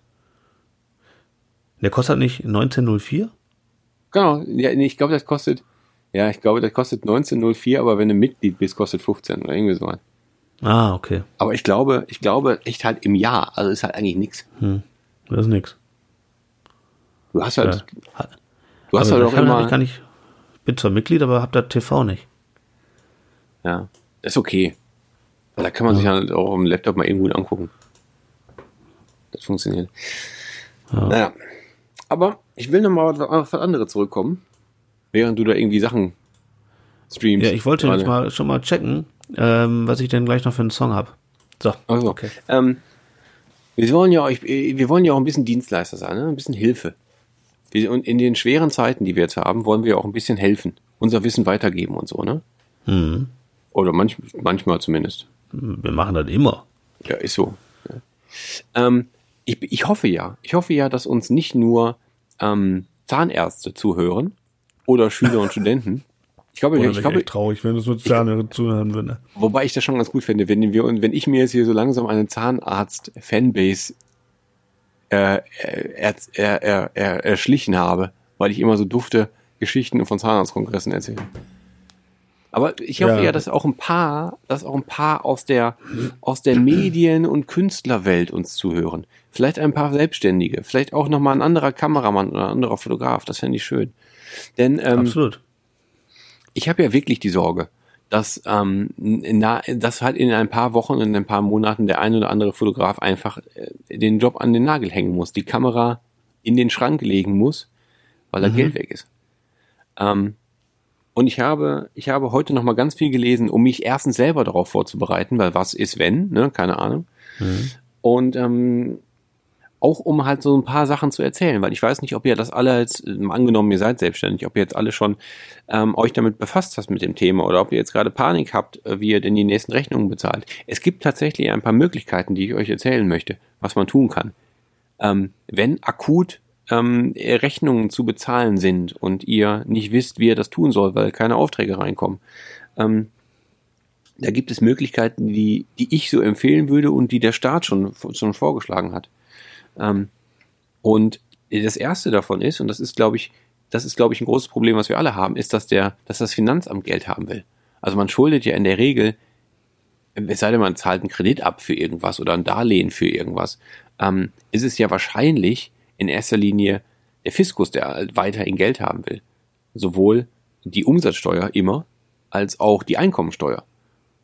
Der kostet nicht 1904? Genau, ja, nee, ich glaube, das kostet, ja, ich glaube, das kostet 19,04, aber wenn du Mitglied bist, kostet 15 oder irgendwie so. Ah, okay. Aber ich glaube, ich glaube echt halt im Jahr, also ist halt eigentlich nix. Das ist nix. Du hast halt, Ja. du hast Aber halt ich auch immer, ich kann nicht, bin zwar Mitglied, aber hab da TV nicht. ja, das ist okay. Weil da kann man sich halt auch am Laptop mal eben gut angucken. Das funktioniert. Naja. Aber ich will nochmal auf was anderes zurückkommen, während du da irgendwie Sachen streamst. Ja, ich wollte gerade. jetzt mal schon mal checken, ähm, was ich denn gleich noch für einen Song hab. So. Also, Okay. ähm, wir wollen ja, auch- ich, wir wollen ja auch ein bisschen Dienstleister sein, ne? ein bisschen Hilfe. Und in den schweren Zeiten, die wir jetzt haben, wollen wir auch ein bisschen helfen, unser Wissen weitergeben und so, ne? Mhm. Oder manch, manchmal zumindest. Wir machen das immer. Ja, ist so. Ja. Ähm, ich, ich hoffe ja, ich hoffe ja, dass uns nicht nur ähm, Zahnärzte zuhören oder Schüler und (laughs) Studenten. Ich glaube, ich glaube, traurig, wenn du es mit Zahn zuhören würdest. Wobei ich das schon ganz gut finde, wenn wir und wenn ich mir jetzt hier so langsam eine Zahnarzt-Fanbase äh, er, er, er, erschlichen habe, weil ich immer so dufte Geschichten von Zahnarztkongressen erzähle. Aber ich hoffe ja, Ja. dass auch ein paar, dass auch ein paar aus der aus der Medien- und Künstlerwelt uns zuhören. Vielleicht ein paar Selbstständige, vielleicht auch noch mal ein anderer Kameramann oder ein anderer Fotograf. Das fände ich schön. Denn ähm, Absolut. ich habe ja wirklich die Sorge, dass, ähm, na, dass halt in ein paar Wochen, in ein paar Monaten der ein oder andere Fotograf einfach äh, den Job an den Nagel hängen muss, die Kamera in den Schrank legen muss, weil das Geld weg ist. Ähm, und ich habe, ich habe heute noch mal ganz viel gelesen, um mich erstens selber darauf vorzubereiten, weil was ist wenn, ne, keine Ahnung. Und ähm, auch um halt so ein paar Sachen zu erzählen, weil ich weiß nicht, ob ihr das alle jetzt, ähm, angenommen, ihr seid selbstständig, ob ihr jetzt alle schon ähm, euch damit befasst hast mit dem Thema oder ob ihr jetzt gerade Panik habt, äh, wie ihr denn die nächsten Rechnungen bezahlt. Es gibt tatsächlich ein paar Möglichkeiten, die ich euch erzählen möchte, was man tun kann. Ähm, wenn akut ähm, Rechnungen zu bezahlen sind und ihr nicht wisst, wie ihr das tun soll, weil keine Aufträge reinkommen, ähm, da gibt es Möglichkeiten, die, die ich so empfehlen würde und die der Staat schon, schon vorgeschlagen hat. Ähm, und das erste davon ist, und das ist, glaube ich, das ist, glaube ich, ein großes Problem, was wir alle haben, ist, dass der, dass das Finanzamt Geld haben will. Also man schuldet ja in der Regel, es sei denn, man zahlt einen Kredit ab für irgendwas oder ein Darlehen für irgendwas, ähm, ist es ja wahrscheinlich in erster Linie der Fiskus, der weiterhin Geld haben will. Sowohl die Umsatzsteuer immer, als auch die Einkommensteuer.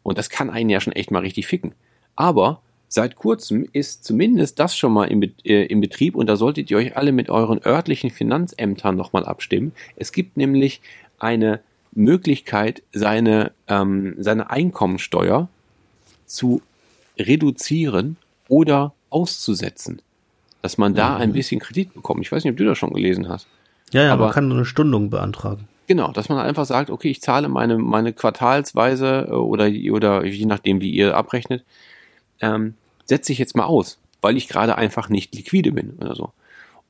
Und das kann einen ja schon echt mal richtig ficken. Aber seit kurzem ist zumindest das schon mal im, äh, im Betrieb und da solltet ihr euch alle mit euren örtlichen Finanzämtern nochmal abstimmen. Es gibt nämlich eine Möglichkeit, seine, ähm, seine Einkommensteuer zu reduzieren oder auszusetzen. Dass man da ein bisschen Kredit bekommt. Ich weiß nicht, ob du das schon gelesen hast. Ja, ja, Aber- man kann eine Stundung beantragen. Genau, dass man einfach sagt, okay, ich zahle meine, meine quartalsweise äh, oder, oder je nachdem, wie ihr abrechnet, ähm, setze ich jetzt mal aus, weil ich gerade einfach nicht liquide bin oder so.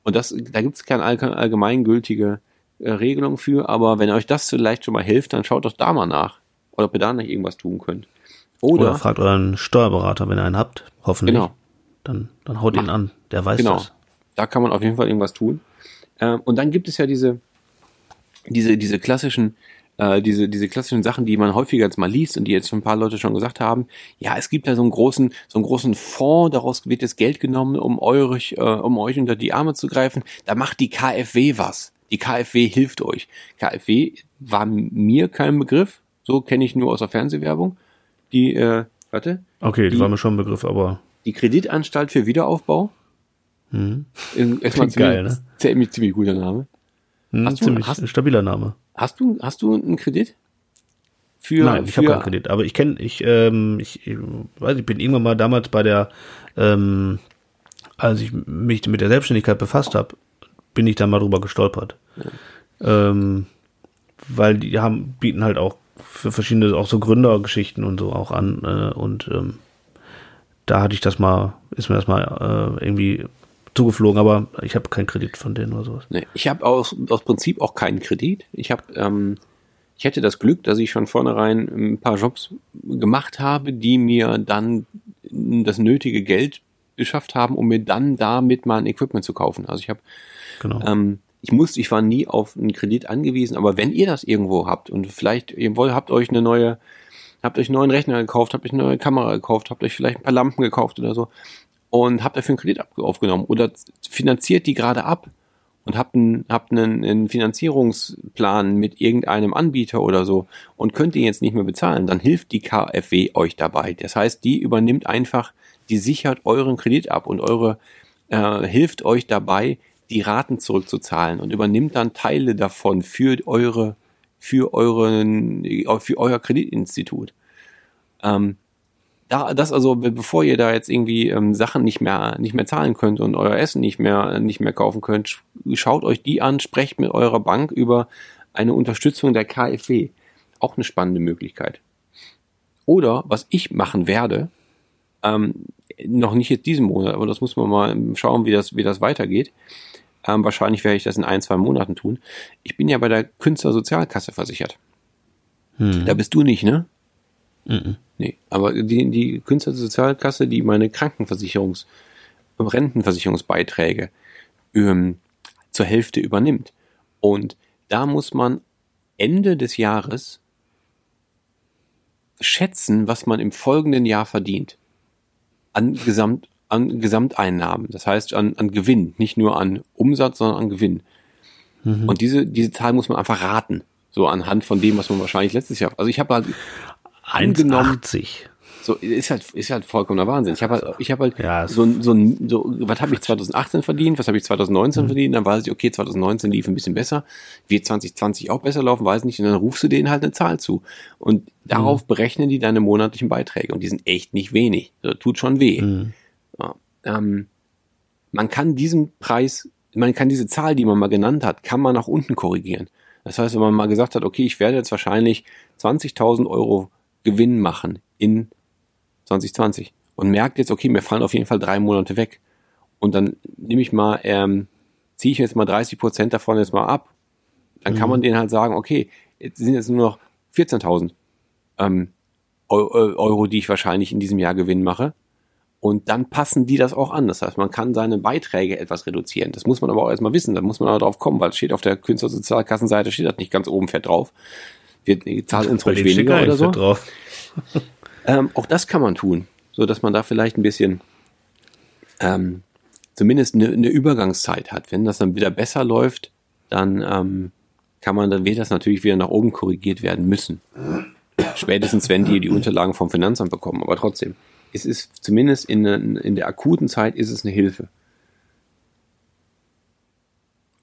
Und das, da gibt es keine allge- allgemeingültige äh, Regelung für, aber wenn euch das vielleicht schon mal hilft, dann schaut doch da mal nach. Oder ob ihr da noch irgendwas tun könnt. Oder, Oder, fragt euren Steuerberater, wenn ihr einen habt, hoffentlich. Genau. Dann, dann haut ihn Mach- an. Der weiß genau, das. da kann man auf jeden Fall irgendwas tun. Ähm, und dann gibt es ja diese, diese, diese klassischen, äh, diese, diese klassischen Sachen, die man häufiger jetzt mal liest und die jetzt schon ein paar Leute schon gesagt haben. Ja, es gibt da so einen großen, so einen großen Fonds, daraus wird das Geld genommen, um euch, äh, um euch unter die Arme zu greifen. Da macht die KfW was. Die KfW hilft euch. KfW war mir kein Begriff. So kenne ich nur aus der Fernsehwerbung. Die, äh, warte, Okay, die Die- war mir schon ein Begriff, aber die Kreditanstalt für Wiederaufbau. hm, In- (laughs) Erstmal geil, ziemlich, ne? ziemlich, ziemlich guter Name. hm, Hast du- ziemlich hast- stabiler Name. Hast du, hast du einen Kredit? Für, Nein, ich habe keinen Kredit, aber ich kenne, ich, ähm, ich, ich weiß, ich bin irgendwann mal damals bei der, ähm, als ich mich mit der Selbstständigkeit befasst habe, bin ich da mal drüber gestolpert. Ähm, weil die haben, bieten halt auch für verschiedene, auch so Gründergeschichten und so auch an, äh, und ähm, da hatte ich das mal, ist mir das mal äh, irgendwie zugeflogen, aber ich habe keinen Kredit von denen oder sowas. Nee, ich habe aus, aus Prinzip auch keinen Kredit. Ich habe, ähm, ich hätte das Glück, dass ich schon vornherein ein paar Jobs gemacht habe, die mir dann das nötige Geld beschafft haben, um mir dann damit mal ein Equipment zu kaufen. Also ich habe Genau. Ähm, ich musste, ich war nie auf einen Kredit angewiesen, aber wenn ihr das irgendwo habt und vielleicht ihr wollt, habt euch eine neue, habt euch einen neuen Rechner gekauft, habt euch eine neue Kamera gekauft, habt euch vielleicht ein paar Lampen gekauft oder so und habt dafür einen Kredit aufgenommen oder finanziert die gerade ab und habt einen, habt einen Finanzierungsplan mit irgendeinem Anbieter oder so und könnt ihr jetzt nicht mehr bezahlen, dann hilft die KfW euch dabei. Das heißt, die übernimmt einfach, die sichert euren Kredit ab und eure äh, hilft euch dabei, die Raten zurückzuzahlen und übernimmt dann Teile davon für eure, für euren, für euer Kreditinstitut. Ähm, da, das also, be- bevor ihr da jetzt irgendwie ähm, Sachen nicht mehr, nicht mehr zahlen könnt und euer Essen nicht mehr, nicht mehr kaufen könnt, sch- schaut euch die an, sprecht mit eurer Bank über eine Unterstützung der KfW. Auch eine spannende Möglichkeit. Oder, was ich machen werde, ähm, noch nicht jetzt diesen Monat, aber das muss man mal schauen, wie das, wie das weitergeht. Ähm, wahrscheinlich werde ich das in ein, zwei Monaten tun. Ich bin ja bei der Künstlersozialkasse versichert. Hm. Da bist du nicht, ne? Mhm. Nee, aber die, die Künstlersozialkasse, die meine Krankenversicherungs-, Rentenversicherungsbeiträge ähm, zur Hälfte übernimmt. Und da muss man Ende des Jahres schätzen, was man im folgenden Jahr verdient. An Gesamt, an Gesamteinnahmen. Das heißt an, an Gewinn. Nicht nur an Umsatz, sondern an Gewinn. Und diese, diese Zahl muss man einfach raten. So anhand von dem, was man wahrscheinlich letztes Jahr. Also ich habe halt angenommen, 1,80. so ist halt ist halt vollkommener Wahnsinn. Ich habe halt ich habe halt Ja, so ein- so ein- so was habe ich 2018 verdient, was habe ich 2019 verdient, dann weiß ich, okay, 2019 lief ein bisschen besser, wird 2020 auch besser laufen, weiß nicht und dann rufst du denen halt eine Zahl zu und darauf berechnen die deine monatlichen Beiträge und die sind echt nicht wenig. Das tut schon weh. Mhm. Ja, ähm, man kann diesen Preis, man kann diese Zahl, die man mal genannt hat, kann man nach unten korrigieren. Das heißt, wenn man mal gesagt hat, okay, ich werde jetzt wahrscheinlich 20.000 Euro Gewinn machen in 2020 und merkt jetzt, okay, mir fallen auf jeden Fall drei Monate weg. Und dann nehme ich mal, ähm, ziehe ich jetzt mal 30 Prozent davon jetzt mal ab, dann kann man denen halt sagen, okay, jetzt sind jetzt nur noch 14.000 ähm, Eu- Eu- Euro, die ich wahrscheinlich in diesem Jahr Gewinn mache Und dann passen die das auch an. Das heißt, man kann seine Beiträge etwas reduzieren. Das muss man aber auch erstmal wissen. Da muss man auch drauf kommen, weil es steht auf der Künstlersozialkassenseite, steht das nicht ganz oben fett drauf. Wir zahlen uns ruhig weniger oder so. drauf. (laughs) Ähm, auch das kann man tun, so dass man da vielleicht ein bisschen ähm, zumindest eine, eine Übergangszeit hat. Wenn das dann wieder besser läuft, dann ähm, kann man, dann wird das natürlich wieder nach oben korrigiert werden müssen. Spätestens wenn die die Unterlagen vom Finanzamt bekommen. Aber trotzdem, es ist zumindest in, der- in der akuten Zeit ist es eine Hilfe.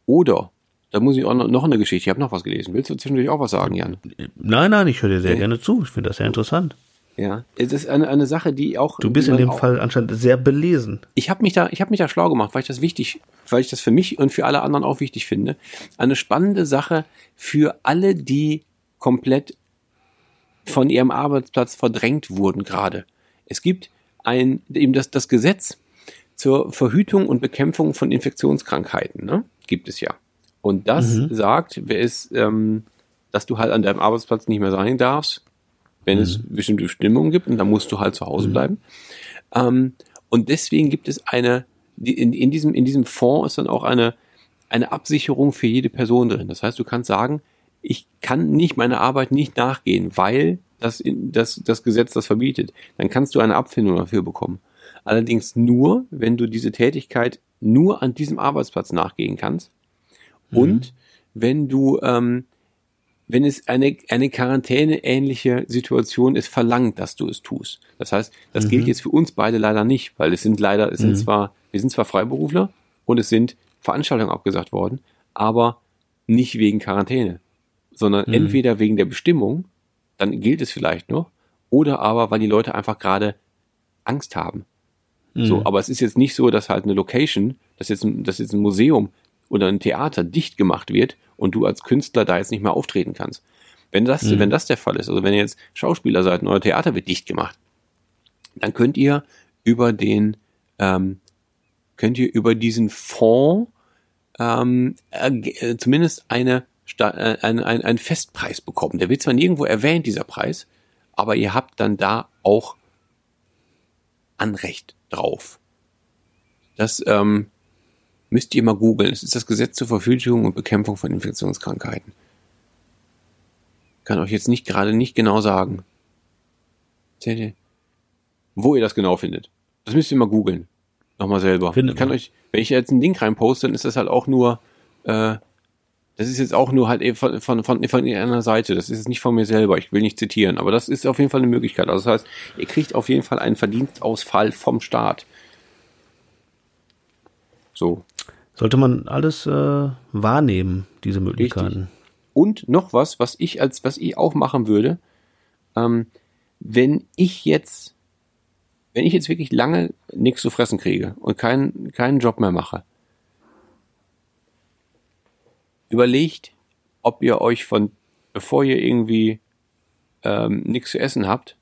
Oder, da muss ich auch noch, eine Geschichte, ich habe noch was gelesen. Willst du zwischendurch auch was sagen, Jan? Nein, nein, ich höre dir sehr gerne zu. Ich finde das sehr interessant. Ja, es ist eine, eine Sache, die auch. Du bist in dem auch, Fall anscheinend sehr belesen. Ich habe mich da, ich habe mich da schlau gemacht, weil ich das wichtig, weil ich das für mich und für alle anderen auch wichtig finde. Eine spannende Sache für alle, die komplett von ihrem Arbeitsplatz verdrängt wurden gerade. Es gibt ein, eben das, das Gesetz zur Verhütung und Bekämpfung von Infektionskrankheiten, ne? Gibt es ja. Und das sagt, wer ist, ähm, dass du halt an deinem Arbeitsplatz nicht mehr sein darfst, wenn es bestimmte Bestimmungen gibt und dann musst du halt zu Hause bleiben. Ähm, und deswegen gibt es eine, in, in, diesem, in diesem Fonds ist dann auch eine, eine Absicherung für jede Person drin. Das heißt, du kannst sagen, ich kann nicht meiner Arbeit nicht nachgehen, weil das, das, das Gesetz das verbietet. Dann kannst du eine Abfindung dafür bekommen. Allerdings nur, wenn du diese Tätigkeit nur an diesem Arbeitsplatz nachgehen kannst und wenn du ähm, wenn es eine, eine Quarantäne-ähnliche Situation ist, verlangt, dass du es tust. Das heißt, das gilt jetzt für uns beide leider nicht, weil es sind leider, es sind zwar, wir sind zwar Freiberufler und es sind Veranstaltungen abgesagt worden, aber nicht wegen Quarantäne, sondern entweder wegen der Bestimmung, dann gilt es vielleicht noch, oder aber, weil die Leute einfach gerade Angst haben. So, aber es ist jetzt nicht so, dass halt eine Location, dass jetzt, ein, dass jetzt ein Museum oder ein Theater dicht gemacht wird und du als Künstler da jetzt nicht mehr auftreten kannst. Wenn das, wenn das der Fall ist, also wenn ihr jetzt Schauspieler seid und euer Theater wird dicht gemacht, dann könnt ihr über den, ähm, könnt ihr über diesen Fonds ähm, äh, äh, zumindest eine, Äh, ein, ein, einen Festpreis bekommen. Der wird zwar nirgendwo erwähnt, dieser Preis, aber ihr habt dann da auch Anrecht drauf. Das ähm, müsst ihr mal googeln. Es ist das Gesetz zur Verhütung und Bekämpfung von Infektionskrankheiten. Kann euch jetzt nicht gerade nicht genau sagen. Wo ihr das genau findet. Das müsst ihr mal googeln. Nochmal selber. Findet ich kann man. euch, wenn ich jetzt einen Link reinposte, dann ist das halt auch nur, äh, das ist jetzt auch nur halt eben von, von, von, von einer Seite. Das ist jetzt nicht von mir selber. Ich will nicht zitieren. Aber das ist auf jeden Fall eine Möglichkeit. Also das heißt, ihr kriegt auf jeden Fall einen Verdienstausfall vom Staat. So. Sollte man alles äh, wahrnehmen, diese Möglichkeiten. Und noch was, was ich als, was ich auch machen würde, ähm, wenn ich jetzt, wenn ich jetzt wirklich lange nichts zu fressen kriege und keinen, keinen Job mehr mache, überlegt, ob ihr euch von, bevor ihr irgendwie ähm, nichts zu essen habt,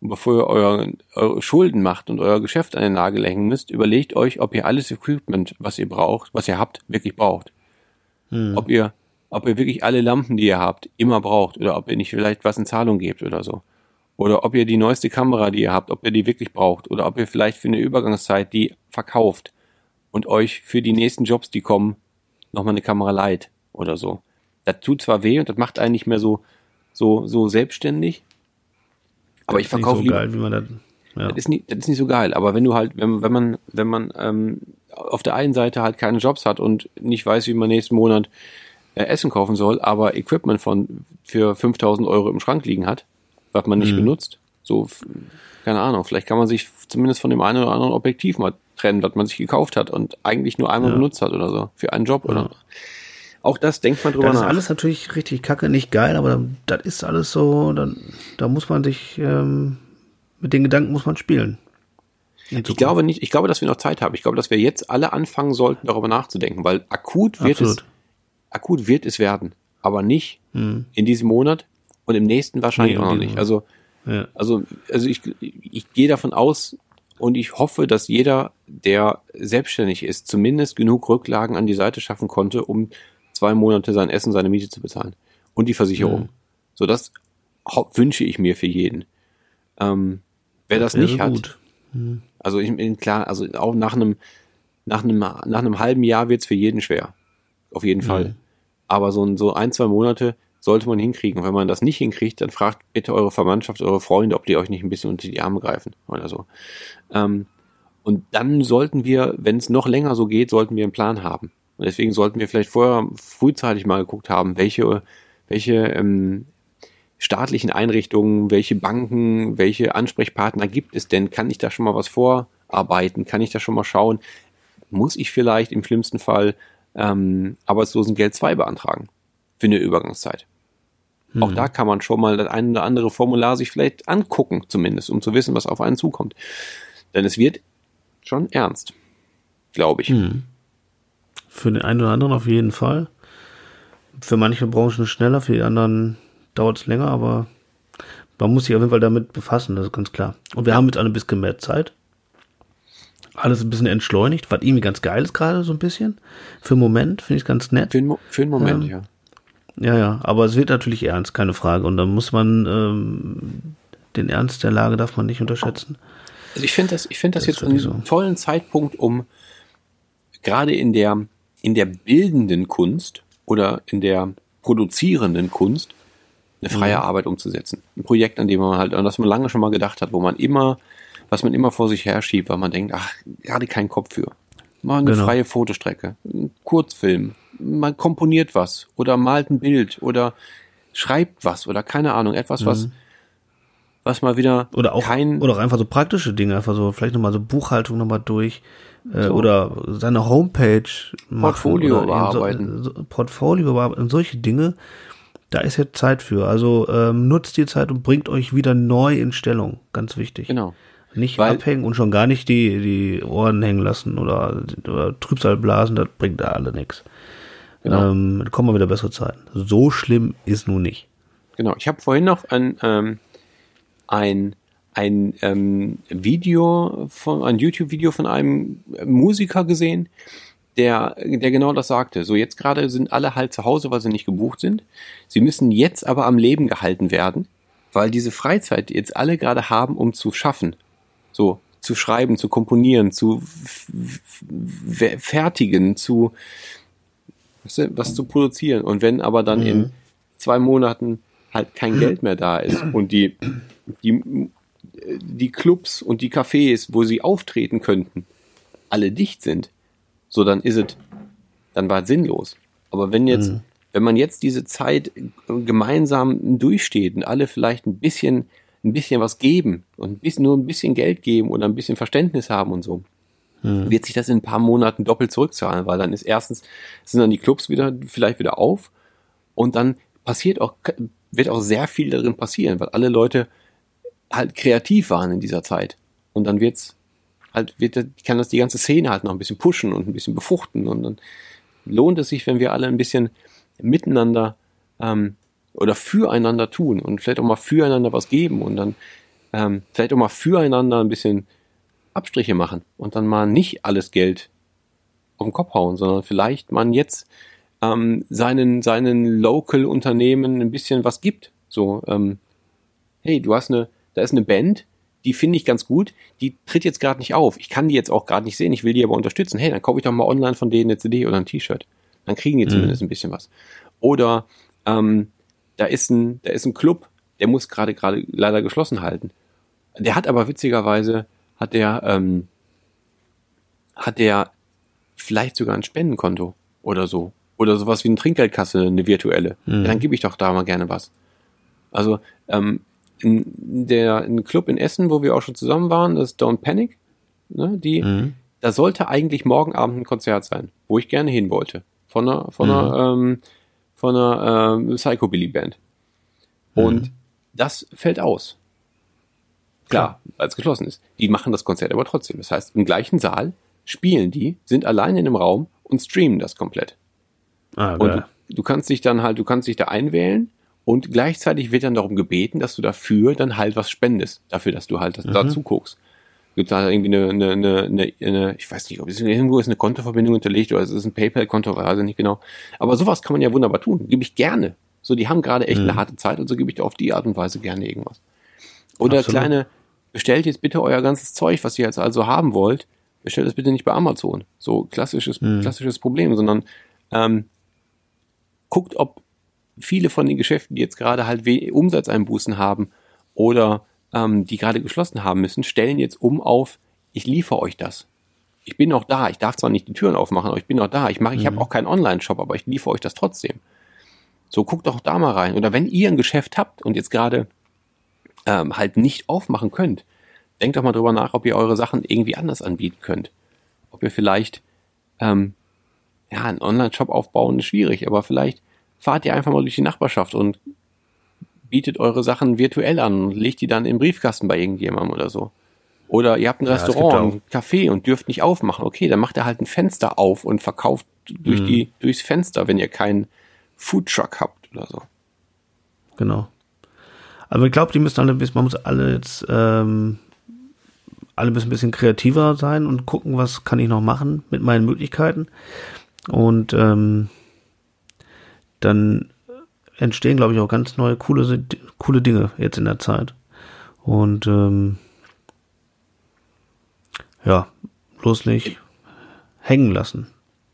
und bevor ihr euer, eure Schulden macht und euer Geschäft an den Nagel hängen müsst, überlegt euch, ob ihr alles Equipment, was ihr braucht, was ihr habt, wirklich braucht. Ob ihr, ob ihr wirklich alle Lampen, die ihr habt, immer braucht oder ob ihr nicht vielleicht was in Zahlung gebt oder so. Oder ob ihr die neueste Kamera, die ihr habt, ob ihr die wirklich braucht oder ob ihr vielleicht für eine Übergangszeit die verkauft und euch für die nächsten Jobs, die kommen, nochmal eine Kamera leiht oder so. Das tut zwar weh und das macht einen nicht mehr so, so, so selbstständig, aber ich Das ist nicht verkaufe so lieber, geil, wie man das. Ja. das ist nicht, das ist nicht so geil. Aber wenn du halt, wenn, wenn man, wenn man ähm, auf der einen Seite halt keine Jobs hat und nicht weiß, wie man nächsten Monat äh, Essen kaufen soll, aber Equipment von für 5000 Euro im Schrank liegen hat, was man nicht benutzt, so keine Ahnung. Vielleicht kann man sich zumindest von dem einen oder anderen Objektiv mal trennen, was man sich gekauft hat und eigentlich nur einmal Ja. benutzt hat oder so für einen Job oder. Auch das denkt man drüber Das ist nach. alles natürlich richtig kacke, nicht geil, aber das ist alles so, dann, da muss man sich, ähm, mit den Gedanken muss man spielen. Ich glaube nicht, ich glaube, dass wir noch Zeit haben. Ich glaube, dass wir jetzt alle anfangen sollten, darüber nachzudenken, weil akut wird es, Absolut. akut wird es werden, aber nicht in diesem Monat und im nächsten wahrscheinlich Nee, auch noch nicht. Also, Ja. also, also ich, ich gehe davon aus und ich hoffe, dass jeder, der selbstständig ist, zumindest genug Rücklagen an die Seite schaffen konnte, um zwei Monate sein Essen, seine Miete zu bezahlen und die Versicherung. So, das wünsche ich mir für jeden. Ähm, wer das nicht hat, gut. Also ich bin klar, also auch nach einem, nach einem, nach einem halben Jahr wird's für jeden schwer. Auf jeden Fall. Aber so, ein- so ein, zwei Monate sollte man hinkriegen. Und wenn man das nicht hinkriegt, dann fragt bitte eure Verwandtschaft, eure Freunde, ob die euch nicht ein bisschen unter die Arme greifen oder so. Ähm, und dann sollten wir, wenn es noch länger so geht, sollten wir einen Plan haben. Und deswegen sollten wir vielleicht vorher frühzeitig mal geguckt haben, welche, welche ähm, staatlichen Einrichtungen, welche Banken, welche Ansprechpartner gibt es denn? Kann ich da schon mal was vorarbeiten? Kann ich da schon mal schauen? Muss ich vielleicht im schlimmsten Fall ähm, Arbeitslosengeld 2 beantragen für eine Übergangszeit? Auch da kann man schon mal das ein oder andere Formular sich vielleicht angucken, zumindest, um zu wissen, was auf einen zukommt. Denn es wird schon ernst, glaube ich. Für den einen oder anderen auf jeden Fall. Für manche Branchen schneller, für die anderen dauert es länger, aber man muss sich auf jeden Fall damit befassen, das ist ganz klar. Und wir haben jetzt ein bisschen mehr Zeit. Alles ein bisschen entschleunigt, was irgendwie ganz geil ist gerade so ein bisschen. Für einen Moment finde ich es ganz nett. Für, einen Mo- für einen Moment, Ähm, ja. Ja, ja, aber es wird natürlich ernst, keine Frage. Und da muss man ähm, den Ernst der Lage darf man nicht unterschätzen. Also ich finde das, ich finde das, Das jetzt einen so. tollen Zeitpunkt, um gerade in der, in der bildenden Kunst oder in der produzierenden Kunst eine freie Mhm. Arbeit umzusetzen. Ein Projekt, an dem man halt, an das man lange schon mal gedacht hat, wo man immer, was man immer vor sich her schiebt, weil man denkt, ach, gerade keinen Kopf für. Mal eine Genau. freie Fotostrecke, ein Kurzfilm, man komponiert was oder malt ein Bild oder schreibt was oder keine Ahnung, etwas, was, was mal wieder Mhm. Oder auch, kein, oder auch einfach so praktische Dinge, einfach so, vielleicht nochmal so Buchhaltung nochmal durch, äh, So. oder seine Homepage machen. Portfolio bearbeiten. So, Portfolio bearbeiten, solche Dinge. Da ist jetzt Zeit für. Also ähm, nutzt die Zeit und bringt euch wieder neu in Stellung. Ganz wichtig. genau. Nicht Weil- abhängen und schon gar nicht die, die Ohren hängen lassen oder, oder Trübsal blasen, das bringt da alle nichts. Genau. Ähm, dann kommen mal wieder bessere Zeiten. So schlimm ist nun nicht. Genau, ich habe vorhin noch ein, ähm, ein, ein ähm, Video von ein YouTube-Video von einem Musiker gesehen, der, der genau das sagte. So, jetzt gerade sind alle halt zu Hause, weil sie nicht gebucht sind. Sie müssen jetzt aber am Leben gehalten werden, weil diese Freizeit jetzt alle gerade haben, um zu schaffen. So, zu schreiben, zu komponieren, zu fertigen, zu was zu produzieren. Und wenn aber dann in zwei Monaten halt kein Geld mehr da ist und die, die, die Clubs und die Cafés, wo sie auftreten könnten, alle dicht sind, so dann ist es, dann war es sinnlos. Aber wenn jetzt, wenn man jetzt diese Zeit gemeinsam durchsteht und alle vielleicht ein bisschen, ein bisschen was geben und ein bisschen, nur ein bisschen Geld geben oder ein bisschen Verständnis haben und so, wird sich das in ein paar Monaten doppelt zurückzahlen, weil dann ist erstens, sind dann die Clubs wieder, vielleicht wieder auf und dann passiert auch, wird auch sehr viel darin passieren, weil alle Leute halt kreativ waren in dieser Zeit. Und dann wird's halt, wird, kann das die ganze Szene halt noch ein bisschen pushen und ein bisschen befruchten und dann lohnt es sich, wenn wir alle ein bisschen miteinander ähm, oder füreinander tun und vielleicht auch mal füreinander was geben und dann ähm, vielleicht auch mal füreinander ein bisschen Abstriche machen und dann mal nicht alles Geld auf den Kopf hauen, sondern vielleicht man jetzt ähm, seinen, seinen Local-Unternehmen ein bisschen was gibt. So, ähm, hey, du hast eine, da ist eine Band, die finde ich ganz gut, die tritt jetzt gerade nicht auf. Ich kann die jetzt auch gerade nicht sehen, ich will die aber unterstützen. Hey, dann kaufe ich doch mal online von denen eine CD oder ein T-Shirt. Dann kriegen die zumindest ein bisschen was. Oder ähm, da ist ein, da ist ein Club, der muss gerade gerade leider geschlossen halten. Der hat aber witzigerweise, hat der, ähm, hat der vielleicht sogar ein Spendenkonto oder so. Oder sowas wie eine Trinkgeldkasse, eine virtuelle. Ja, dann gebe ich doch da mal gerne was. Also ähm, in der in Club in Essen, wo wir auch schon zusammen waren, das Don't Panic, ne, die, da sollte eigentlich morgen Abend ein Konzert sein, wo ich gerne hin wollte. Von einer, von einer, ähm, von einer ähm, Psychobilly Band. Und das fällt aus. Klar, weil es geschlossen ist. Die machen das Konzert aber trotzdem. Das heißt, im gleichen Saal spielen die, sind allein in einem Raum und streamen das komplett. Ah, Und du, du kannst dich dann halt, du kannst dich da einwählen und gleichzeitig wird dann darum gebeten, dass du dafür dann halt was spendest. Dafür, dass du halt das, da zuguckst. Gibt da irgendwie eine, eine, eine, eine, ich weiß nicht, ob es irgendwo ist eine Kontoverbindung hinterlegt oder es ist ein PayPal-Konto, weiß ich nicht genau. Aber sowas kann man ja wunderbar tun. Gebe ich gerne. So, die haben gerade echt eine harte Zeit, also gebe ich dir auf die Art und Weise gerne irgendwas. Oder Absolut. kleine, bestellt jetzt bitte euer ganzes Zeug, was ihr jetzt also haben wollt, bestellt es bitte nicht bei Amazon. So klassisches, klassisches Problem, sondern ähm, guckt, ob viele von den Geschäften, die jetzt gerade halt Umsatzeinbußen haben oder ähm, die gerade geschlossen haben müssen, stellen jetzt um auf, ich liefere euch das. Ich bin noch da. Ich darf zwar nicht die Türen aufmachen, aber ich bin noch da. Ich mache, ich habe auch keinen Online-Shop, aber ich liefere euch das trotzdem. So, guckt doch da mal rein. Oder wenn ihr ein Geschäft habt und jetzt gerade ähm, halt nicht aufmachen könnt, denkt doch mal drüber nach, ob ihr eure Sachen irgendwie anders anbieten könnt. Ob ihr vielleicht, ähm, ja, einen Online-Shop aufbauen ist schwierig, aber vielleicht fahrt ihr einfach mal durch die Nachbarschaft und bietet eure Sachen virtuell an und legt die dann im Briefkasten bei irgendjemandem oder so. Oder ihr habt ein Ja, Restaurant, ein Café und dürft nicht aufmachen. Okay, dann macht ihr halt ein Fenster auf und verkauft durch Mhm. die, durchs Fenster, wenn ihr keinen Foodtruck habt oder so. Genau. Aber ich glaube, die müssen alle, man muss alle jetzt, ähm, alle müssen ein bisschen kreativer sein und gucken, was kann ich noch machen mit meinen Möglichkeiten. Und ähm, dann entstehen, glaube ich, auch ganz neue, coole, coole Dinge jetzt in der Zeit. Und ähm, ja, bloß nicht hängen lassen.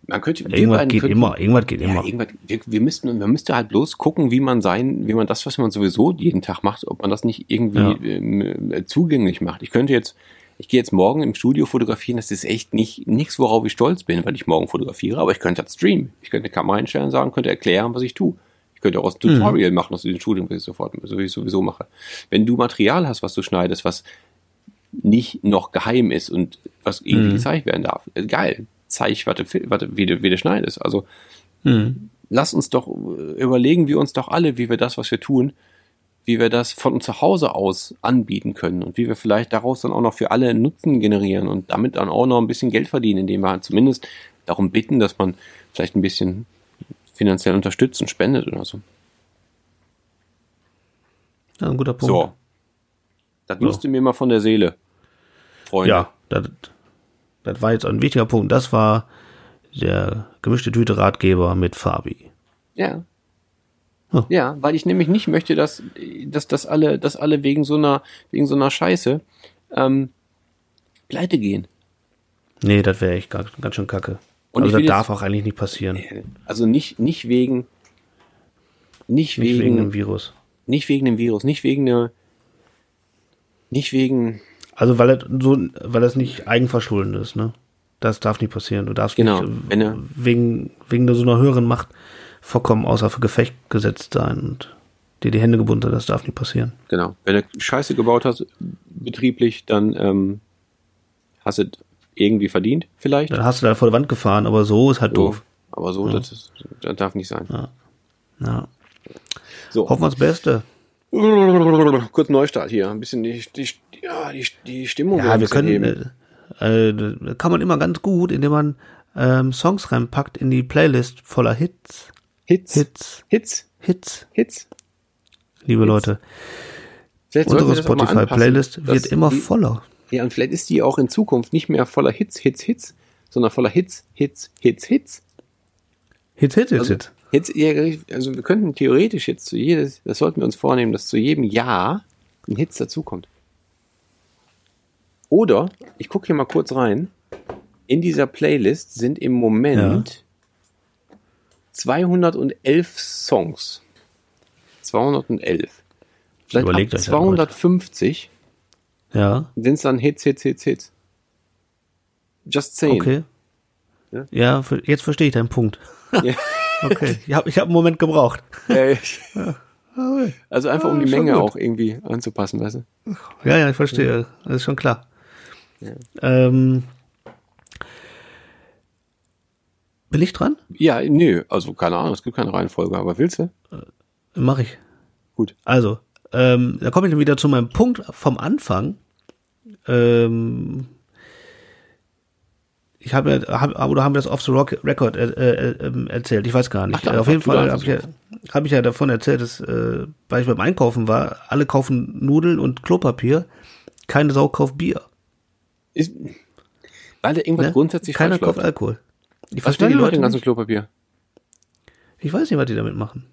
Man könnte, Irgendwas geht könnten- immer, irgendwas geht Ja, immer. irgendwas, wir, wir müssten, man müsste halt bloß gucken, wie man sein, wie man das, was man sowieso jeden Tag macht, ob man das nicht irgendwie Ja. ähm, äh, zugänglich macht. Ich könnte jetzt, ich gehe jetzt morgen im Studio fotografieren, das ist echt nicht nichts, worauf ich stolz bin, weil ich morgen fotografiere, aber ich könnte das streamen. Ich könnte eine Kamera einstellen und sagen, könnte erklären, was ich tue. Ich könnte auch aus Mhm. Tutorial machen, aus dem Studium, was ich sofort, so wie ich sowieso mache. Wenn du Material hast, was du schneidest, was nicht noch geheim ist und was irgendwie Mhm. gezeigt werden darf, äh, geil. Zeig, was du, fil- was du, wie, du, wie du schneidest. Also Mhm. lass uns doch äh, überlegen wir uns doch alle, wie wir das, was wir tun, wie wir das von zu Hause aus anbieten können und wie wir vielleicht daraus dann auch noch für alle Nutzen generieren und damit dann auch noch ein bisschen Geld verdienen, indem wir halt zumindest darum bitten, dass man vielleicht ein bisschen finanziell unterstützt und spendet oder so. Ja, ein guter Punkt. So. Das musste mir mal von der Seele, Freunde. Ja, das, das war jetzt ein wichtiger Punkt. Das war der gemischte Tüte Ratgeber mit Fabi. Ja. Hm. Ja, weil ich nämlich nicht möchte, dass, dass, dass alle, dass alle wegen so einer, wegen so einer Scheiße ähm, pleite gehen. Nee, das wäre echt ganz, ganz schön kacke. Und also das darf auch eigentlich nicht passieren. Also nicht, nicht wegen, nicht, Nicht wegen, wegen dem Virus. nicht wegen dem Virus, nicht wegen der, nicht wegen, Also weil das so, weil das nicht eigenverschuldet ist, ne? Das darf nicht passieren. Du darfst Genau, nicht wenn äh, wegen, wegen so einer höheren Macht vollkommen außer Gefecht gesetzt sein und dir die Hände gebunden, das darf nicht passieren. genau, wenn du Scheiße gebaut hast, betrieblich, dann ähm, hast du es irgendwie verdient, vielleicht. Dann hast du da vor der Wand gefahren, aber so ist halt So, doof. Aber so, das, ist, das darf nicht sein. Ja. So, Hoffen wir das Beste. kurz Neustart hier, ein bisschen die, die, ja, die, die Stimmung. Ja, wir können, äh, äh, kann man immer ganz gut, indem man ähm, Songs reinpackt in die Playlist voller Hits. Hits, Hits. Hits, Hits, Hits. liebe Hits. Leute. Vielleicht Unsere Spotify-Playlist wird immer die, voller. Ja, und vielleicht ist die auch in Zukunft nicht mehr voller Hits, Hits, Hits, sondern voller Hits, Hits, Hits, Hits. Hits, Hits, Hits, Also, Hits. Hits ja, also wir könnten theoretisch jetzt zu jedes, das sollten wir uns vornehmen, dass zu jedem Jahr ein Hits dazukommt. Oder, ich gucke hier mal kurz rein, in dieser Playlist sind im Moment 211 Songs. 211. Vielleicht Überlegt ab euch das mal. 250 Ja, sind es dann Hits, Hits, Hits, Hits. Just saying. okay. Ja? Ja, jetzt verstehe ich deinen Punkt. (laughs) Ja. (laughs) Okay, ich habe ich hab einen Moment gebraucht. Äh, (laughs) also einfach um Ja, die Menge gut. auch irgendwie anzupassen, weißt du? Ja, ja, ich verstehe. Das ist schon klar. Ähm, bin ich dran? Ja, nö, also keine Ahnung, es gibt keine Reihenfolge, aber willst du? Mach ich. Gut. Also, ähm, da komme ich dann wieder zu meinem Punkt vom Anfang. Ähm, ich habe, hab, oder haben wir das off the rock record äh, äh, ähm, erzählt? Ich weiß gar nicht. Ach, dann Auf jeden Fall habe ich, ja, hab ich ja davon erzählt, dass, äh, weil ich beim Einkaufen war, alle kaufen Nudeln und Klopapier, keine Sau kauft Bier. Ist, weil da irgendwas Ne? grundsätzlich Keiner kauft. Alkohol. Ich Was verstehe wollen die Leute Leute dem ganzen nicht. Klopapier? Ich weiß nicht, was die damit machen.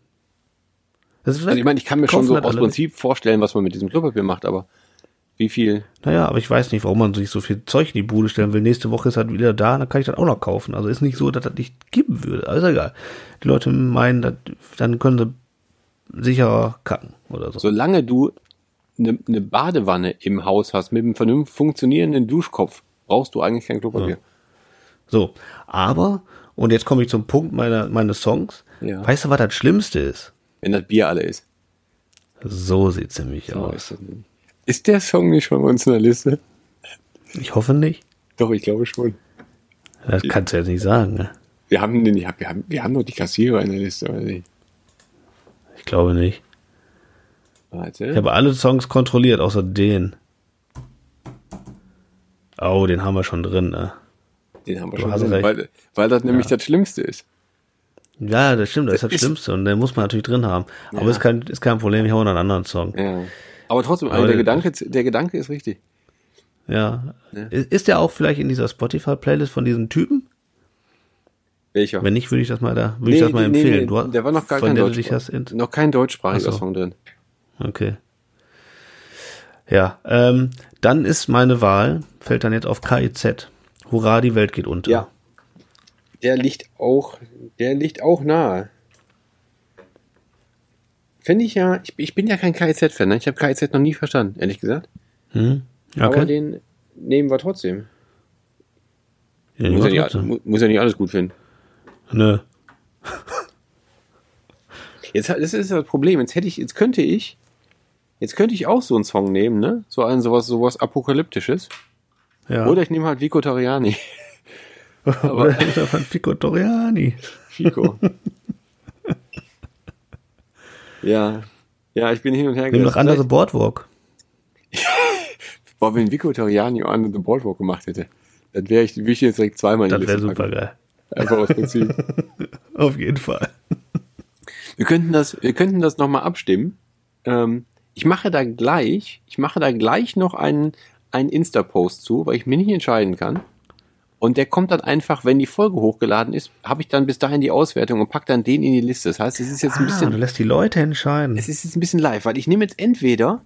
Also ich meine, ich kann mir schon so halt aus alle Prinzip vorstellen, was man mit diesem Klopapier macht, aber Wie viel? Naja, aber ich weiß nicht, warum man sich so viel Zeug in die Bude stellen will. Nächste Woche ist halt wieder da, dann kann ich das auch noch kaufen. Also ist nicht so, dass das nicht geben würde. Also egal. Die Leute meinen, dass, dann können sie sicherer kacken oder so. Solange du eine ne Badewanne im Haus hast mit einem vernünftig funktionierenden Duschkopf, brauchst du eigentlich kein Klopapier. So, aber, und jetzt komme ich zum Punkt meiner, meines Songs. Ja. Weißt du, was das Schlimmste ist? Wenn das Bier alle ist. So sieht's nämlich So aus. ist, der Song nicht schon bei uns in der Liste? Ich hoffe nicht. Doch, ich glaube schon. Das kannst du jetzt nicht sagen. Ne? Wir haben den, wir haben, wir haben noch die Kassierer in der Liste, oder nicht? Ich glaube nicht. Warte. Ich habe alle Songs kontrolliert, außer den. Oh, den haben wir schon drin. Ne? Den haben wir schon recht. weil, weil das nämlich das Schlimmste ist. Ja, das stimmt, das ist das Schlimmste und den muss man natürlich drin haben. Ja. Aber ist kein, ist kein Problem, ich habe noch einen anderen Song. Ja. Aber trotzdem, Aber also der, Gedanke, der Gedanke ist richtig. Ja. Ja. Ist der auch vielleicht in dieser Spotify-Playlist von diesem Typen? Welcher? Wenn nicht, würde ich das mal da, würde ich das mal nee, empfehlen. nee, Du, der war noch gar kein in, noch kein deutschsprachiger Ach so. Song drin. Okay. Ja, ähm, dann ist meine Wahl, fällt dann jetzt auf KIZ. Hurra, die Welt geht unter. Ja. Der liegt auch, der liegt auch nahe. Finde ich ja, ich, ich bin ja kein KIZ-Fan, ne? ich habe KIZ noch nie verstanden, ehrlich gesagt. Hm? Aber Okay. den nehmen wir trotzdem. Ja, Muss ja, nicht, mu- muss ja nicht alles gut finden. Nö. Jetzt, das ist das Problem. Jetzt hätte ich, jetzt könnte ich, jetzt könnte ich auch so einen Song nehmen, ne? So einen sowas, sowas apokalyptisches. Ja. Oder ich nehme halt Vico Tariani. (laughs) Oder er von Fico Toriani. Fico. ja. Ja, ich bin hin und her Nimm doch andere Boardwalk. (laughs) Boah, wenn Vico Tariani Under the Boardwalk gemacht hätte, dann wäre ich, ich jetzt direkt zweimal in Das wäre super geil. Einfach aus Prinzip. (laughs) Auf jeden Fall. Wir könnten das, wir könnten das nochmal abstimmen. Ähm, ich mache da gleich, ich mache da gleich noch einen, einen Insta-Post zu, weil ich mir nicht entscheiden kann. Und der kommt dann einfach, wenn die Folge hochgeladen ist, habe ich dann bis dahin die Auswertung und pack dann den in die Liste. Das heißt, es ist jetzt ein Ah, bisschen, du lässt die Leute entscheiden. es ist jetzt ein bisschen live, weil ich nehme jetzt entweder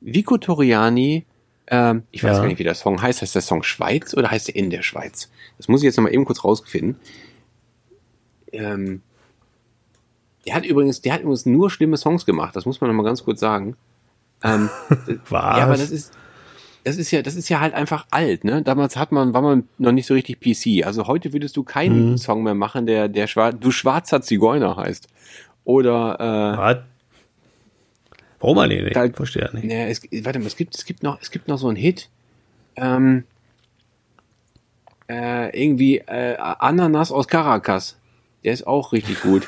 Vico Toriani, ähm, ich weiß Ja. gar nicht, wie der Song heißt. Heißt der Song Schweiz oder heißt er in der Schweiz? Das muss ich jetzt nochmal eben kurz rausfinden. Ähm, der hat übrigens, der hat übrigens nur schlimme Songs gemacht. Das muss man nochmal ganz kurz sagen. Ähm, Was? (laughs) ja, aber das ist, das ist ja, das ist ja halt einfach alt, ne? Damals hat man, war man noch nicht so richtig PC. Also heute würdest du keinen Mhm. Song mehr machen, der, der Schwar du schwarzer Zigeuner heißt. Oder, äh, Was? Warum eigentlich nicht? Geil. Verstehe nicht. Ja, es, warte mal, es gibt, es gibt noch, es gibt noch so einen Hit. Ähm, äh, irgendwie äh, Ananas aus Caracas. Der ist auch richtig gut.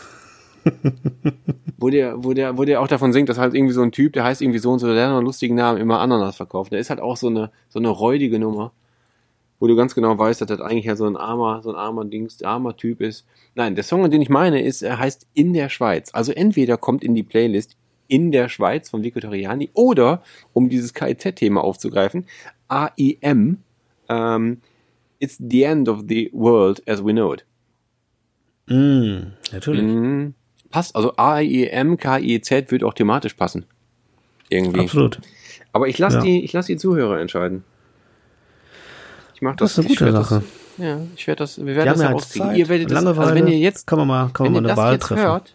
(laughs) wo der, wo der, wo der auch davon singt, dass halt irgendwie so ein Typ, der heißt irgendwie so und so, der hat einen lustigen Namen, immer Ananas verkauft. Der ist halt auch so eine, so eine räudige Nummer. Wo du ganz genau weißt, dass das eigentlich ja so ein armer, so ein armer Dings, armer Typ ist. Nein, der Song, den ich meine, ist, er heißt In der Schweiz. Also entweder kommt in die Playlist In der Schweiz von Vico Toriani oder, um dieses KIZ-Thema aufzugreifen, AIM, ähm, It's the end of the world as we know it. Mm, natürlich. Mhm. Passt, also AIM, KIZ wird auch thematisch passen. Irgendwie. Absolut. Aber ich lasse Ja. die, ich lass die Zuhörer entscheiden. Ich mach das. Das ist eine gute Sache. Das, ja, ich werde das, wir werden das ja rauskriegen. Zeit. Ihr werdet das, Langeweile. also wenn ihr jetzt, kann man mal, kann wenn man ihr mal eine das Wahl jetzt treffen. hört,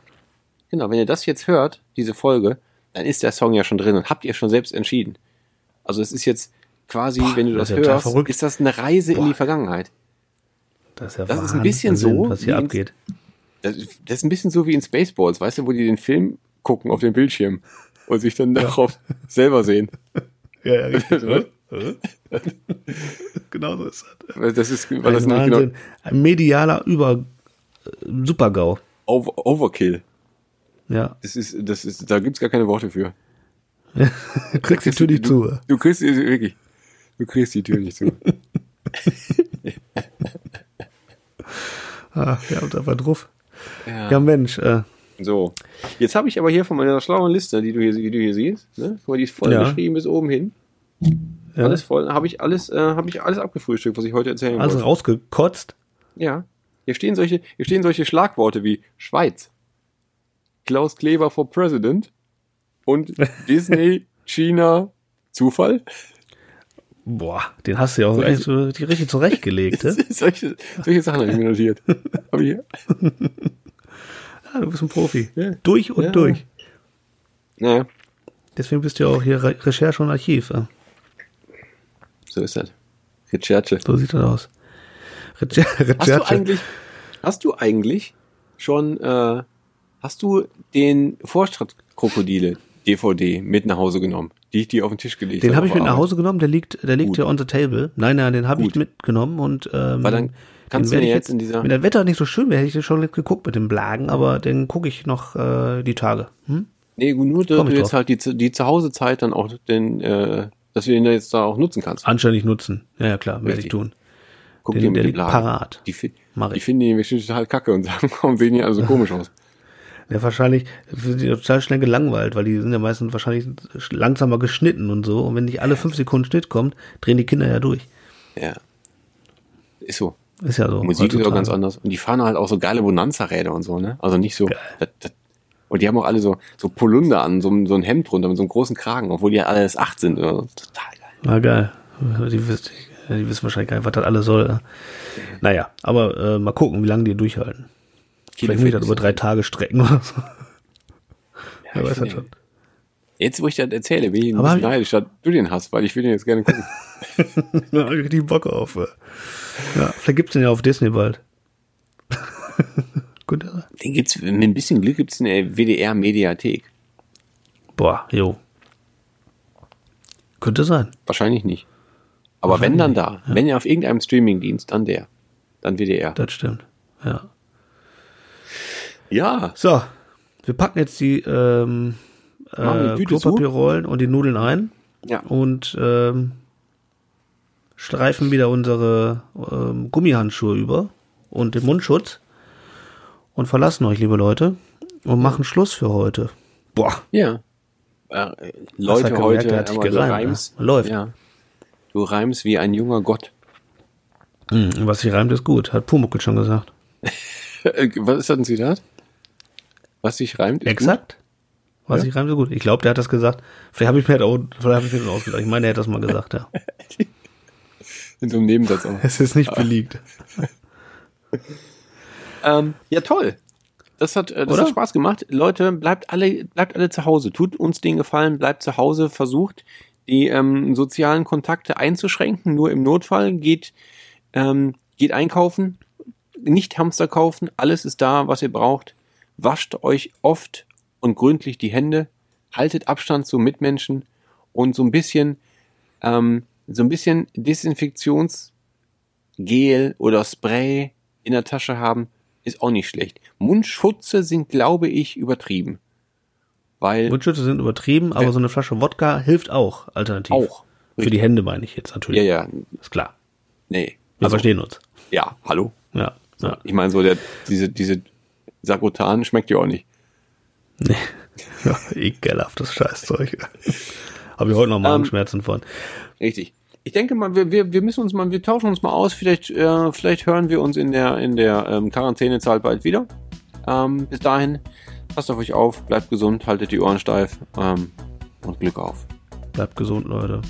genau, wenn ihr das jetzt hört, diese Folge, dann ist der Song ja schon drin und habt ihr schon selbst entschieden. Also es ist jetzt quasi, Boah, wenn du das das, ist hörst, ist das eine Reise in Boah. die Vergangenheit. Das ist ja Das ist ein bisschen Wahnsinn, so, was hier wie ins- abgeht. Das, das ist ein bisschen so wie in Spaceballs, weißt du, wo die den Film gucken auf dem Bildschirm und sich dann darauf selber sehen. Ja, ja, richtig. (laughs) (laughs) Genau so ist das. Das ist, weil Ein das nicht genau Ein medialer Über äh, Supergau. Over Overkill. Ja. Das ist, das ist, da gibt's gar keine Worte für. Du (laughs) kriegst die Tür nicht du, zu. Du kriegst die, wirklich, du kriegst die Tür nicht zu. Ah, ja, und einfach drauf. Ja. Ja, Mensch, äh, So. Jetzt habe ich aber hier von meiner schlauen Liste, die du hier, die du hier siehst, ne? Guck mal, die ist voll Ja. geschrieben bis oben hin. ja, Alles voll. Habe ich alles, äh, habe ich alles abgefrühstückt, was ich heute erzählen also wollte. rausgekotzt. Ja. Hier stehen solche, hier stehen solche Schlagworte wie Schweiz, Klaus Kleber for President und (laughs) Disney, China, Zufall? Boah, den hast du ja auch echt so, die richtig zurechtgelegt. (laughs) solche, solche Sachen habe ich mir notiert. Hab ich, (laughs) Ja, du bist ein Profi. Durch und Ja. durch. naja, Deswegen bist du ja auch hier Re Recherche und Archiv. ja. so ist das. Recherche. So sieht das aus. Recher Hast du Recherche. eigentlich, hast du eigentlich schon, äh, hast du den Vorstadtkrokodile DVD mit nach Hause genommen, die ich dir auf den Tisch gelegt Den habe? ich mit nach? Hause genommen, der liegt, der liegt Gut. ja on the table. Nein, nein, den habe ich mitgenommen und ähm, Weil dann kannst du mir jetzt in dieser- Wenn das Wetter nicht so schön wäre, hätte ich den schon geguckt mit den Blagen, aber den gucke ich noch äh, die Tage. Hm? Nee, gut, nur, dass du jetzt drauf. halt die, die Zuhausezeit dann auch den, äh, dass du den da jetzt da auch nutzen kannst. Anständig nutzen. Ja, ja klar, werde ich tun. Guck Den- dir mit der dem Blagen. parat. Die, ich. finden die total kacke und (laughs) sagen, warum sehen die alle so (laughs) komisch aus? Ja, wahrscheinlich sind die total schnell gelangweilt, weil die sind ja meistens wahrscheinlich langsamer geschnitten und so. Und wenn nicht alle fünf Sekunden Schnitt kommt, drehen die Kinder ja durch. Ja. Ist so. Ist ja so. Musik ist auch ganz anders. Und die fahren halt auch so geile Bonanza-Räder und so, ne? Also nicht so. Das, das, und die haben auch alle so, so Polunder an, so, ein- so ein Hemd drunter mit so einem großen Kragen, obwohl die ja alle erst acht sind oder so. Total geil. Na geil. Die, wissen- die wissen wahrscheinlich gar nicht, was das alles soll. ne? Naja, aber äh, mal gucken, wie lange die durchhalten. Vielleicht muss ich das über drei Tage strecken oder so. Wer ich weiß finde- schon. Jetzt, wo ich das erzähle, bin ich ein bisschen neidisch, dass du den hast, weil ich will den jetzt gerne gucken. (laughs) Da hab ich richtig Bock auf. Ja, vielleicht gibt's den ja auf Disney bald. (laughs) Gut, äh, Den gibt's, mit ein bisschen Glück gibt's in der WDR-Mediathek. boah, jo. Könnte sein. Wahrscheinlich nicht. Aber wenn dann da, wenn ja auf irgendeinem Streamingdienst, dann der. Dann WDR. Das stimmt. Ja. Ja, So, wir packen jetzt die ähm, äh? Klopapierrollen und die Nudeln ein ja. und ähm, streifen wieder unsere ähm, Gummihandschuhe über und den Mundschutz und verlassen euch, liebe Leute, und machen Schluss für heute. Boah, Ja. Äh, Leute gemerkt, heute, der hat aber du gereimt, reimst. ne? Läuft. Ja. Du reimst wie ein junger Gott. hm, was sich reimt, ist gut, hat Pumuckl schon gesagt. (laughs) Was ist das ein Zitat? Was sich reimt? ist Exakt. Was Ja? sich reimt, ist gut. Ich glaube, der hat das gesagt. Vielleicht habe ich mir das auch, vielleicht habe ich mir das ausgedacht. Ich meine, er hat das mal gesagt, ja. Gut. (laughs) In so einem Nebensatz auch. Es ist nicht beliebt. (laughs) Ähm, ja, toll. Das hat, äh, das Oder? hat Spaß gemacht. Leute, bleibt alle, bleibt alle zu Hause. Tut uns den Gefallen, bleibt zu Hause, versucht die ähm, sozialen Kontakte einzuschränken, nur im Notfall. Geht, ähm, geht einkaufen, nicht Hamster kaufen, alles ist da, was ihr braucht. Wascht euch oft und gründlich die Hände, haltet Abstand zu Mitmenschen und so ein bisschen, ähm, so ein bisschen Desinfektionsgel oder Spray in der Tasche haben, ist auch nicht schlecht. Mundschutze sind, glaube ich, übertrieben. Weil Mundschütze sind übertrieben, aber so eine Flasche Wodka hilft auch alternativ. auch. Für die Hände meine ich jetzt natürlich. Ja, ja, Ist klar. nee. Wir Also, verstehen uns. Ja, hallo. Ja. ja. Ich meine, so der, diese, diese Sagrotan schmeckt ja auch nicht. Nee. ja ekelhaftes Scheißzeug. Habe ich heute noch Magenschmerzen von. Richtig. Ich denke mal, wir, wir, wir müssen uns mal, wir tauschen uns mal aus. Vielleicht, äh, vielleicht hören wir uns in der, in der ähm, Quarantänezeit bald wieder. Ähm, bis dahin, passt auf euch auf, bleibt gesund, haltet die Ohren steif ähm, und Glück auf. Bleibt gesund, Leute.